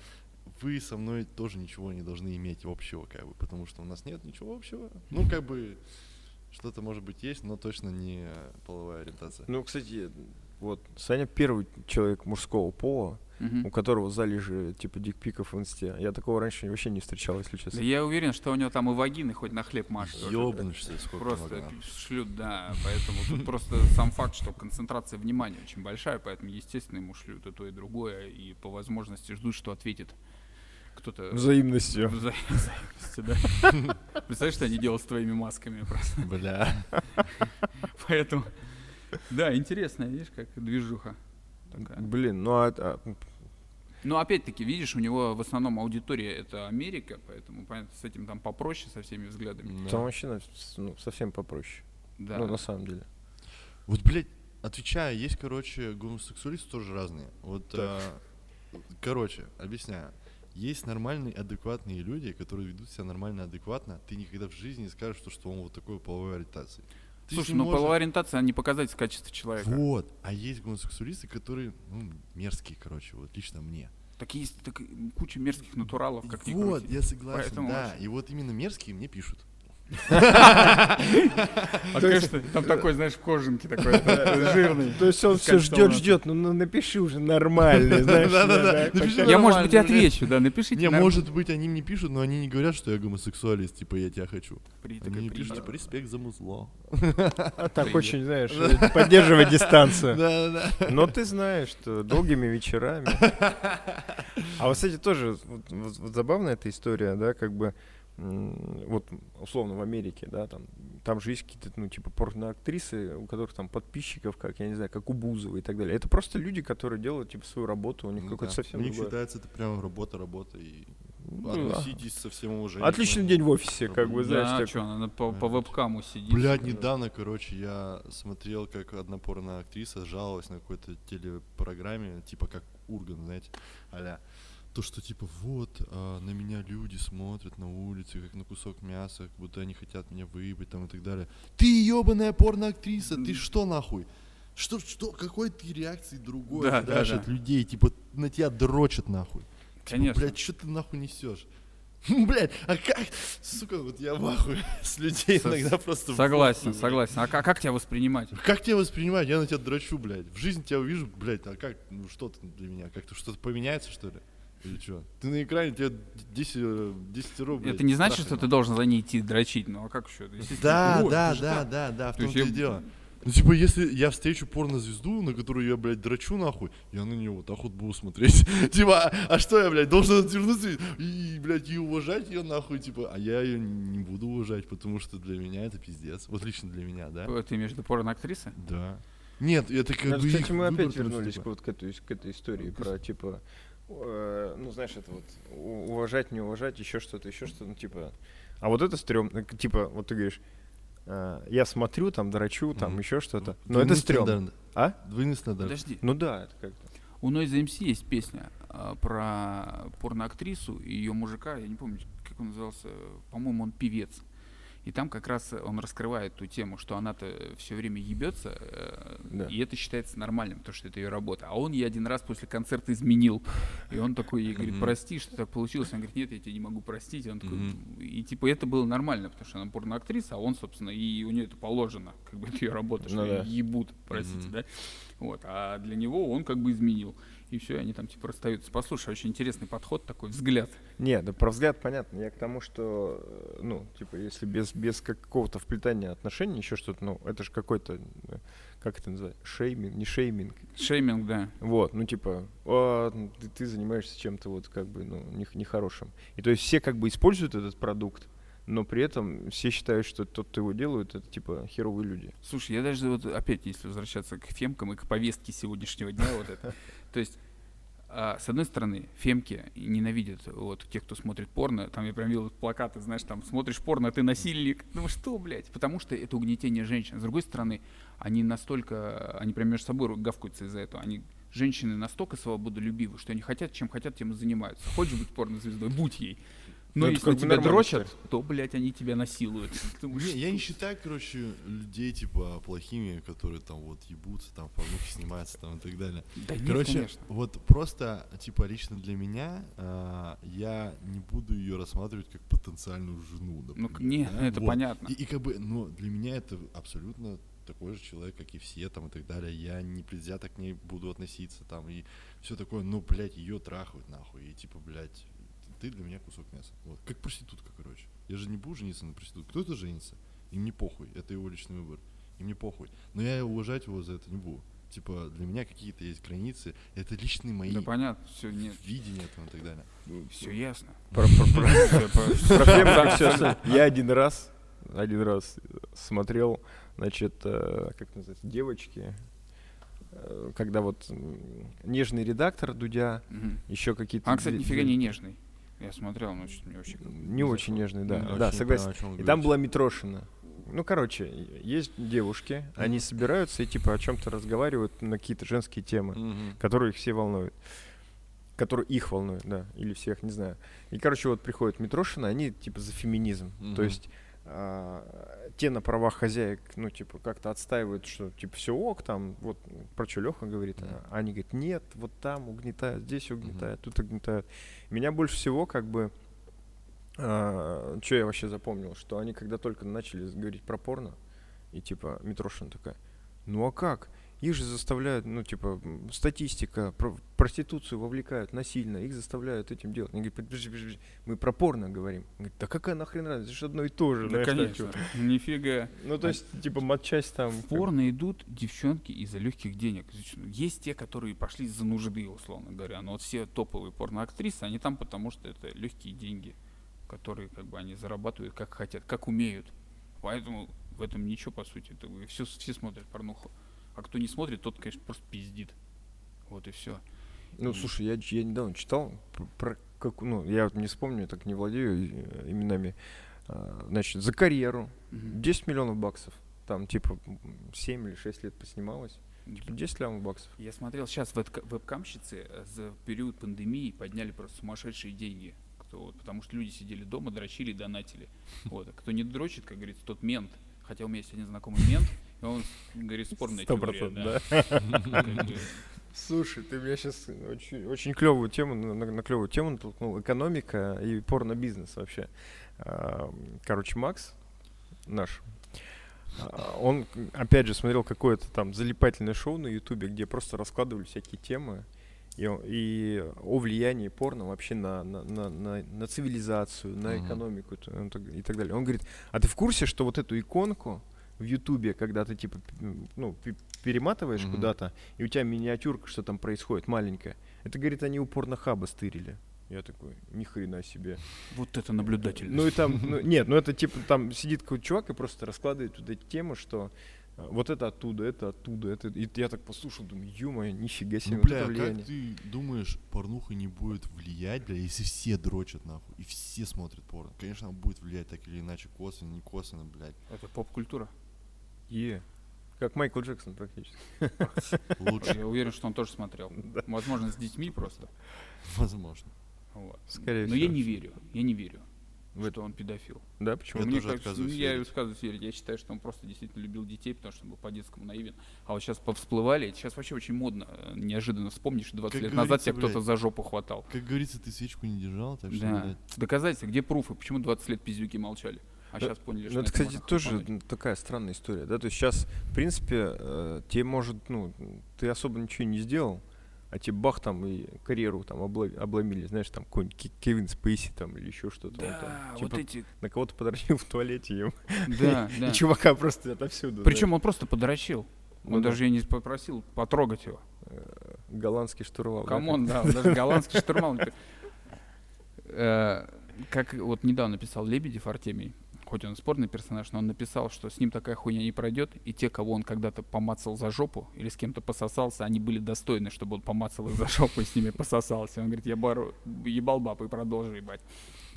вы со мной тоже ничего не должны иметь общего, как бы, потому что у нас нет ничего общего. Ну, как бы, что-то, может быть, есть, но точно не половая ориентация. Ну, кстати, вот Саня первый человек мужского пола, Мгм. у которого залежи типа дикпиков в инсте. Я такого раньше вообще не встречал, если Да честно. я уверен, что у него там и вагины хоть на хлеб машут. Ёбнешься, сколько Просто могла. шлют, да. Поэтому тут просто сам факт, что концентрация внимания очень большая, поэтому, естественно, ему шлют и то, и другое, и по возможности ждут, что ответит кто-то Взаимностью. вза- (laughs) взаимностью, да. Представляешь, что они делают с твоими масками просто. Бля. Поэтому, да, интересно, видишь, как движуха такая. Блин, ну а, а, Но опять-таки, видишь, у него в основном аудитория это Америка, поэтому, понятно, с этим там попроще, со всеми взглядами. Да. там вообще ну, совсем попроще. Да. Ну, на самом деле. Вот, блядь, отвечаю, есть, короче, гомосексуалисты тоже разные. Вот, э, короче, объясняю. Есть нормальные, адекватные люди, которые ведут себя нормально, адекватно. Ты никогда в жизни не скажешь, что, что он вот такой половой ориентации. Ты Слушай, ну можешь- половая ориентация, она не показатель качества человека. Вот. А есть гомосексуалисты, которые, ну, мерзкие, короче, вот лично мне. Так есть так, куча мерзких натуралов, как вот, я согласен, Поэтому да. очень- И вот именно мерзкие мне пишут. А, конечно, там такой, знаешь, в кожанке такой, жирный. То есть он все ждет, ждет, ну, напиши уже нормальный, знаешь. Я, может быть, отвечу, да, напишите. Не, может быть, они мне пишут, но они не говорят, что я гомосексуалист, типа, я тебя хочу. При- Они мне пишут, типа, респект за музло. А так очень, знаешь, поддерживать дистанцию. Да-да-да. Но ты знаешь, что долгими вечерами. (laughs) А вот, кстати, тоже забавная эта история, да, как бы вот условно в Америке, да, там, там же есть какие-то, ну, типа порноактрисы, у которых там подписчиков, как, я не знаю, как у Бузова и так далее. Это просто люди, которые делают, типа, свою работу, у них Ну какой-то да. совсем У них другой- считается это прям работа, работа. И Ну да. относитесь со всем уважением. Отличный день в офисе, как бы, знаешь, Да, так что, она по, по вебкаму сидит. Блядь, Да. недавно, короче, я смотрел, как одна порноактриса жаловалась на какой-то телепрограмме, типа как Урган, знаете, аля. То, что типа вот, а, на меня люди смотрят на улице, как на кусок мяса, как будто они хотят меня выебать там и так далее. Ты ебаная порноактриса, ты что нахуй? Что, что, какой ты реакции другой Да, да, да. от людей? Типа на тебя дрочат нахуй. Типа, Конечно. блядь, что ты нахуй несешь? (laughs) Блять, а как? Сука, вот я в ахуе (laughs) с людей Со- иногда просто Согласен, блядь. согласен. А как, как тебя воспринимать? Как тебя воспринимать? Я на тебя дрочу, блядь. В жизни тебя увижу, блядь, а как, ну что ты для меня? Как-то что-то поменяется, что ли? Или что? Ты на экране, тебе 10, э, 10 блядь. Это не значит, что ты должен за ней идти дрочить. Ну а как еще? Да, Вот, да, да, так. да, да, в том-то и дело. Ну, типа, если я встречу порнозвезду, на которую я, блядь, дрочу нахуй, я на нее вот так вот буду смотреть. (laughs) типа, а, а что я, блядь, должен отвернуться и, блядь, и уважать ее нахуй, типа, а я ее не буду уважать, потому что для меня это пиздец. Вот лично для меня, да? Ты имеешь в виду порноактрисы? Да. Нет, это как Ну, бы Кстати, мы опять вернулись такой. вот к этой, к этой истории про типа, э, ну знаешь, это вот уважать, не уважать, еще что-то, еще что-то, ну типа. А вот это стрёмно, к- типа, вот ты говоришь, э, я смотрю, там драчу, там Мгм. еще что-то. Но Двойный это стрёмно. стандарт. А? Двойный стандарт. Подожди. Ну да, это как-то. У Noise MC есть песня а, про порноактрису и ее мужика, я не помню, как он назывался, по-моему, он певец. И там как раз он раскрывает ту тему, что она-то все время ебется, э, Да. и это считается нормальным, потому что это ее работа. А он ей один раз после концерта изменил. И он такой ей говорит, прости, что так получилось. Она говорит, нет, я тебя не могу простить. И он такой, и типа это было нормально, потому что она порноактриса, а он, собственно, и у нее это положено, как бы это ее работа, что Ну её ебут, простите, да. Вот, а для него он как бы изменил. И все, они там типа расстаются. Послушай, очень интересный подход, такой взгляд. Не, да про взгляд понятно. Я к тому, что, э, ну, типа, если без, без какого-то вплетания отношений, еще что-то, ну, это же какой-то, э, как это называется, шейминг, не шейминг. Шейминг, да. Вот, ну, типа, «А, ты, ты занимаешься чем-то вот как бы, ну, нех- нехорошим. И то есть все как бы используют этот продукт, но при этом все считают, что тот, кто его делает, это типа херовые люди. Слушай, я даже вот опять, если возвращаться к фемкам и к повестке сегодняшнего дня, вот это. То есть а, с одной стороны, фемки ненавидят вот тех, кто смотрит порно. Там я прям видел плакаты, знаешь, там смотришь порно, а ты насильник. Ну что, блядь? Потому что это угнетение женщин. С другой стороны, они настолько, они прям между собой гавкаются из-за этого. Они женщины настолько свободолюбивы, что они хотят, чем хотят, тем и занимаются. Хочешь быть порнозвездой, будь ей. Но Ну, если тебя дрочат, то, блядь, они тебя насилуют. (laughs) Не, я не считаю, короче, людей, типа, плохими, которые там вот ебутся, там, порнухи снимаются, там, и так далее. Да нет, Короче, конечно. вот просто, типа, лично для меня, а, я не буду ее рассматривать как потенциальную жену, Ну, например, к- не, да, это вот. понятно. И, и как бы, ну, для меня это абсолютно такой же человек, как и все, там, и так далее. Я не предвзято к ней буду относиться, там, и все такое, ну, блядь, ее трахают, нахуй, и, типа, блядь, ты для меня кусок мяса. Вот, как проститутка, короче. Я же не буду жениться на проститутке. Кто-то женится, и мне похуй, это его личный выбор, и мне похуй. Но я уважать его за это не буду. Типа, для меня какие-то есть границы, это личные мои Да понятно, все, нет, видения там и так далее. все ясно. Я один раз, один раз смотрел, значит, э, как называется, девочки, э, когда вот нежный редактор Дудя, Мгм. еще какие-то... А, кстати, нифига не нежный. Я смотрел, но что-то мне вообще... Не очень нежный, да. Да, не согласен. И там была Митрошина. Ну, короче, есть девушки, они собираются и типа о чем-то разговаривают на какие-то женские темы, Мгм. которые их все волнуют. Которые их волнуют, да, или всех, не знаю. И, короче, вот приходит Митрошина, они типа за феминизм. Мгм. То есть а, те на правах хозяек, ну, типа, как-то отстаивают, что, типа, все ок, там, вот, про что Леха говорит, Мгм. а они говорят, нет, вот там угнетают, здесь угнетают, тут угнетают. Меня больше всего, как бы, что я вообще запомнил, что они, когда только начали говорить про порно, и, типа, Митрошина такая, ну, а как? Их же заставляют, ну, типа, статистика, про проституцию вовлекают насильно, их заставляют этим делать. Они говорят, подожди, подожди, мы про порно говорим. Он говорит, да какая нахрен разница, это же одно и то же. Да, конечно. (laughs) Нифига. Ну, то есть, типа, матчасть там... В порно идут девчонки из-за легких денег. Есть те, которые пошли за нужды, условно говоря. Но вот все топовые порноактрисы, они там потому, что это легкие деньги, которые как бы они зарабатывают как хотят, как умеют. Поэтому в этом ничего, по сути. Это все, все смотрят порнуху. А кто не смотрит, тот, конечно, просто пиздит. Вот и все. Ну, слушай, я, я недавно читал про, как, ну, я вот не вспомню, я так не владею э, именами. А, Значит, за карьеру 10 миллионов баксов. Там, типа, м, 7 или 6 лет поснималось. Типа, 10 лямов баксов. Я смотрел, сейчас вебка- вебкамщицы э, за период пандемии подняли просто сумасшедшие деньги. Кто, вот, потому что люди сидели дома, дрочили, донатили. Вот. А кто не дрочит, как говорится, тот мент. Хотя у меня есть один знакомый мент, и он говорит, спорная теория. бы, Слушай, ты меня сейчас очень, очень клевую тему, на, на- на клевую тему натолкнул. Экономика и порно-бизнес вообще. Короче, Макс наш, а, он, опять же, смотрел какое-то там залипательное шоу на Ютубе, где просто раскладывали всякие темы и, о- и о влиянии порно вообще на, на, на, на, на цивилизацию, на экономику и так далее. Он говорит, а ты в курсе, что вот эту иконку в Ютубе, когда ты типа ну, пе- перематываешь Мгм. куда-то, и у тебя миниатюрка, что там происходит, маленькая, это, говорит, они у порнохаба стырили. Я такой, ни хрена себе. Вот это наблюдательность. Ну и там, ну, нет, ну это типа там сидит какой-то чувак и просто раскладывает вот эти темы, что а, вот это оттуда, это оттуда, это... И я так послушал, думаю, ё нифига себе, Ну, вот бля, это как влияние. ты думаешь, порнуха не будет влиять, бля, если все дрочат, нахуй, и все смотрят порно? Конечно, она будет влиять так или иначе, косвенно, не косвенно, блядь. Это поп-культура. И как Майкл Джексон практически. Лучше, Я уверен, что он тоже смотрел. Возможно, с детьми просто. возможно. Вот. Скорее Но всего. я не верю. Я не верю, В что он педофил. Да, почему? Я Мне тоже кажется, отказываюсь я верить. отказываюсь верить. Я считаю, что он просто действительно любил детей, потому что он был по-детскому наивен. А вот сейчас повсплывали. Сейчас вообще очень модно. э, Неожиданно вспомнишь, 20 Как лет назад тебя кто-то за жопу хватал. Как говорится, ты свечку не держал, так что, Да. блядь, Доказательства, где пруфы? Почему 20 лет пиздюки молчали? А Да, сейчас поняли, что Ну, это, кстати, тоже м, такая странная история, да, то есть сейчас, в принципе, э, тебе может, ну, ты особо ничего не сделал, а тебе бах там и карьеру там обла- обломили, знаешь, там какой-нибудь Кевин Спейси там или еще что-то. Да, там, вот типа, эти... на кого-то подрочил в туалете ему. Да, (laughs) да. И чувака просто отовсюду. Причем он просто подрочил. Ну Он да. даже я не попросил потрогать его. э, голландский штурвал. да, Come on, да, он даже голландский штурман. Э, Как вот недавно писал Лебедев Артемий, хоть он спорный персонаж, но он написал, что с ним такая хуйня не пройдет, и те, кого он когда-то помацал за жопу или с кем-то пососался, они были достойны, чтобы он помацал их за жопу и с ними пососался. Он говорит, я бару, ебал бабу и продолжу ебать.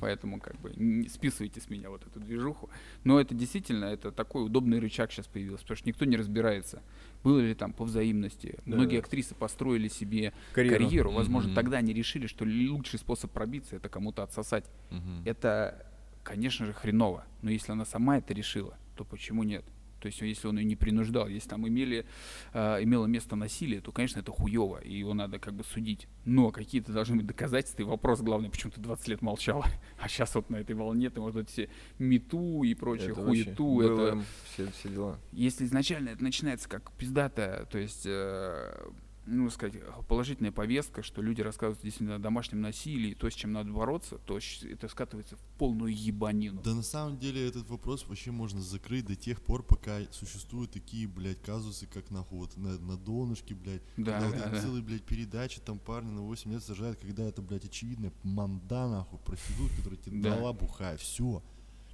Поэтому как бы не списывайте с меня вот эту движуху. Но это действительно, это такой удобный рычаг сейчас появился, потому что никто не разбирается, было ли там по взаимности. Да. Многие актрисы построили себе Карьеру. карьеру. Возможно, Мгм. тогда они решили, что лучший способ пробиться это кому-то отсосать. Мгм. Это, конечно же, хреново. Но если она сама это решила, то почему нет? То есть, если он ее не принуждал, если там имели, э, имело место насилие, то, конечно, это хуево, и его надо как бы судить. Но какие-то должны быть доказательства, и вопрос главный, почему ты 20 лет молчала, (laughs) а сейчас вот на этой волне ты, может, эти мету и прочее, Это хуету, это все, все дела. если изначально это начинается как пиздатая, то есть, э, ну, сказать, положительная повестка, что люди рассказывают действительно о домашнем насилии, то, с чем надо бороться, то это скатывается в полную ебанину. Да на самом деле этот вопрос вообще можно закрыть до тех пор, пока существуют такие, блядь, казусы, как нахуй вот на, на донышке, блядь. Да, когда вот да, эти да. целые, блядь, передачи, там парни на 8 лет сажают, когда это, блядь, очевидно, манда, нахуй, проститут, которая тебе Да. дала бухая, все.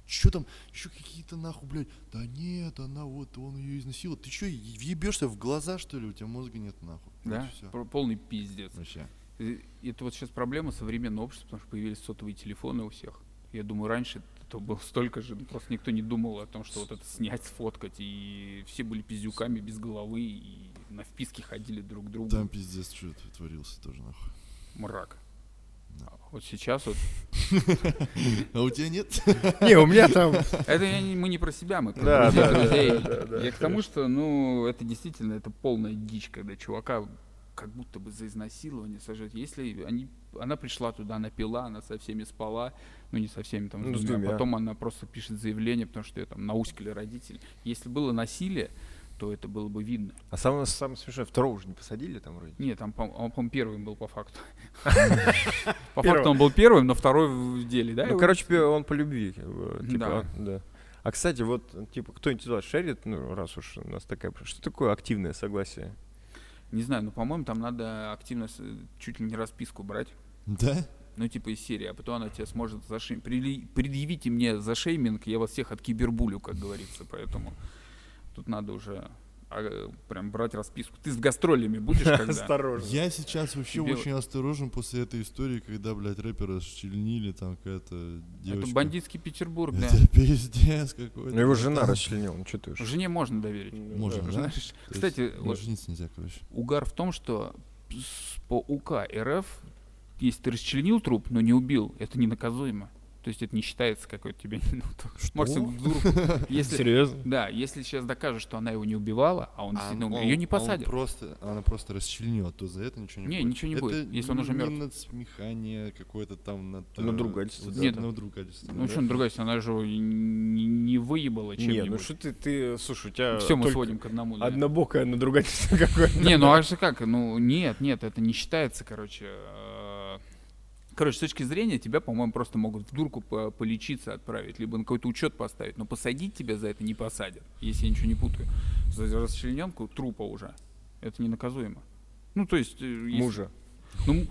Че там, еще какие-то нахуй, блядь, да нет, она вот, он ее изнасиловал. Ты что, въебешься в глаза, что ли? У тебя мозга нет, нахуй. Да, все. Полный пиздец. Вообще. И Это вот сейчас проблема современного общества, потому что появились сотовые телефоны у всех. Я думаю, раньше это было столько же, просто никто не думал о том, что вот это снять, сфоткать, и все были пиздюками без головы, и на вписки ходили друг к другу. Там пиздец что творился тоже, нахуй. Мрак. А Вот сейчас вот А у тебя нет? Не, у меня там... Это мы не про себя, мы про друзей, я к тому, что, ну, это действительно, это полная дичь, когда чувака как будто бы за изнасилование сажают. Если они, она пришла туда, она пила, она со всеми спала, ну не со всеми, там, Ну, с двумя, двумя. потом она просто пишет заявление, потому что ее там науськали родители. Если было насилие, то это было бы видно. А самое, самое смешное, второго уже не посадили там вроде? Нет, там, по- он, по-моему, первым был по факту. (laughs) По факту он был первым, но второй в деле, да? Ну, короче, он по любви, типа, Да. да. А, кстати, вот, типа, кто-нибудь туда шерит, ну, раз уж у нас такая... Что такое активное согласие? Не знаю, но, по-моему, там надо активно чуть ли не расписку брать. Да? Ну, типа из серии, а потом она тебя сможет зашей... Прили- Предъявите мне за шейминг, я вас всех от кибербулю, как говорится, поэтому тут надо уже а, прям брать расписку. Ты с гастролями будешь (laughs) когда? Осторожно. Я сейчас вообще Тебе- очень осторожен после этой истории, когда, блядь, рэпера расчленили, там какая-то девочка. Это бандитский Петербург, да. (laughs) Это пиздец какой-то. Ну, его жена расчленила, ну, что ты уж. Жене можно доверить. Можно, да? (laughs) Кстати, вот нельзя, короче. угар в том, что по УК РФ, если ты расчленил труп, но не убил, это не наказуемо. То есть это не считается какой-то тебе... (laughs) Ну, вдруг, (laughs) если, Серьезно? Да, если сейчас докажут, что она его не убивала, а он действительно умер, ее не посадят. просто, она просто расчленила, то за это ничего не, Не, будет. ничего не это будет, если он уже не мертв. надсмехание какое-то там над... Ну, э, надругательство. Нет. это надругательство, Ну да. что, другая сторона, она же не, не выебала Не, чем-нибудь. ну что ты, ты, слушай, у тебя Все мы сводим к одному. да. однобокое надругательство (laughs) какое-то. Не, ну а же как? Ну нет, нет, это не считается, короче. Короче, с точки зрения тебя, по-моему, просто могут в дурку по- полечиться отправить, либо на какой-то учет поставить, но посадить тебя за это не посадят, если я ничего не путаю. За расчлененку трупа уже. Это не наказуемо. Ну, то есть... э, если- Мужа. Ну,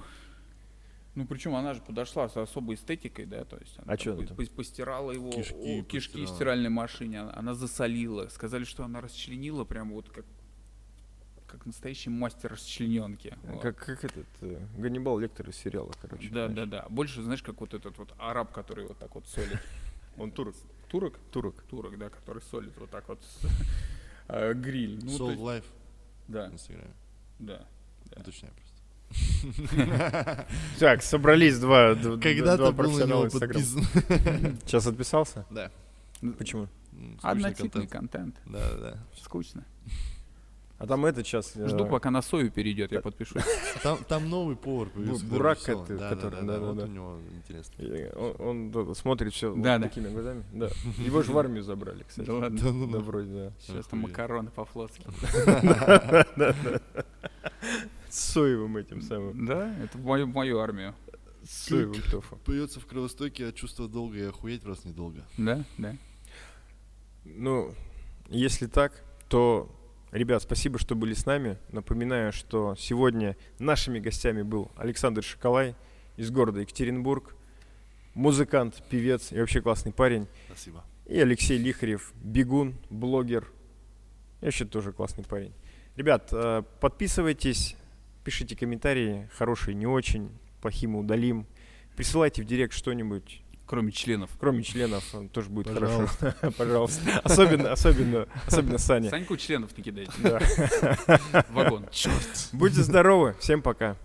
ну, причем она же подошла с особой эстетикой, да, то есть она А там? по- постирала его, Кишки о, кишки в постирала. стиральной машине, она, она засолила, сказали, что она расчленила прям вот как как настоящий мастер расчлененки. Вот. Как, как этот э, Ганнибал Лектор из сериала, короче. Да, да, знаешь. да. Больше, знаешь, как вот этот вот араб, который вот так вот солит. (laughs) Он турок. Турок? Турок. Турок, да, который солит вот так вот (laughs) э, гриль. Ну, то Soul есть- Life да, в Инстаграме. да. Да. Уточняю просто. (laughs) Так, собрались два, д- д- Когда два ты был на него подписан? Сейчас отписался? Да. Почему? Однотипный контент. контент. Да, да, да. Скучно. А там этот сейчас... Жду, пока на сою перейдет, я да. подпишусь. Там, там новый повар Бурак который- да, да, да, вот да. у него интересно. Он, смотрит все Да, да. такими глазами. Да. Его же в армию забрали, кстати. Да ладно. Да, ну, Да, вроде, да. Сейчас там макароны по-флотски. (laughs) С соевым этим самым. Да, это мою, мою армию. Соевым тофу. Поется в кровостоке, а чувство долго и охуеть раз недолго. Да, да. Ну, если так, то, ребят, спасибо, что были с нами. Напоминаю, что сегодня нашими гостями был Александр Шоколай из города Екатеринбург. Музыкант, певец и вообще классный парень. Спасибо. И Алексей Лихарев, бегун, блогер. И вообще тоже классный парень. Ребят, э, подписывайтесь, пишите комментарии, хорошие, не очень, плохие мы удалим. Присылайте в директ что-нибудь, Кроме членов. кроме членов, э, тоже будет Пожалуйста. хорошо. Пожалуйста. (laughs) (laughs) Особенно, особенно, особенно (laughs) Саня. Саньку членов накидайте. Да. Вагон. Будьте здоровы, всем пока.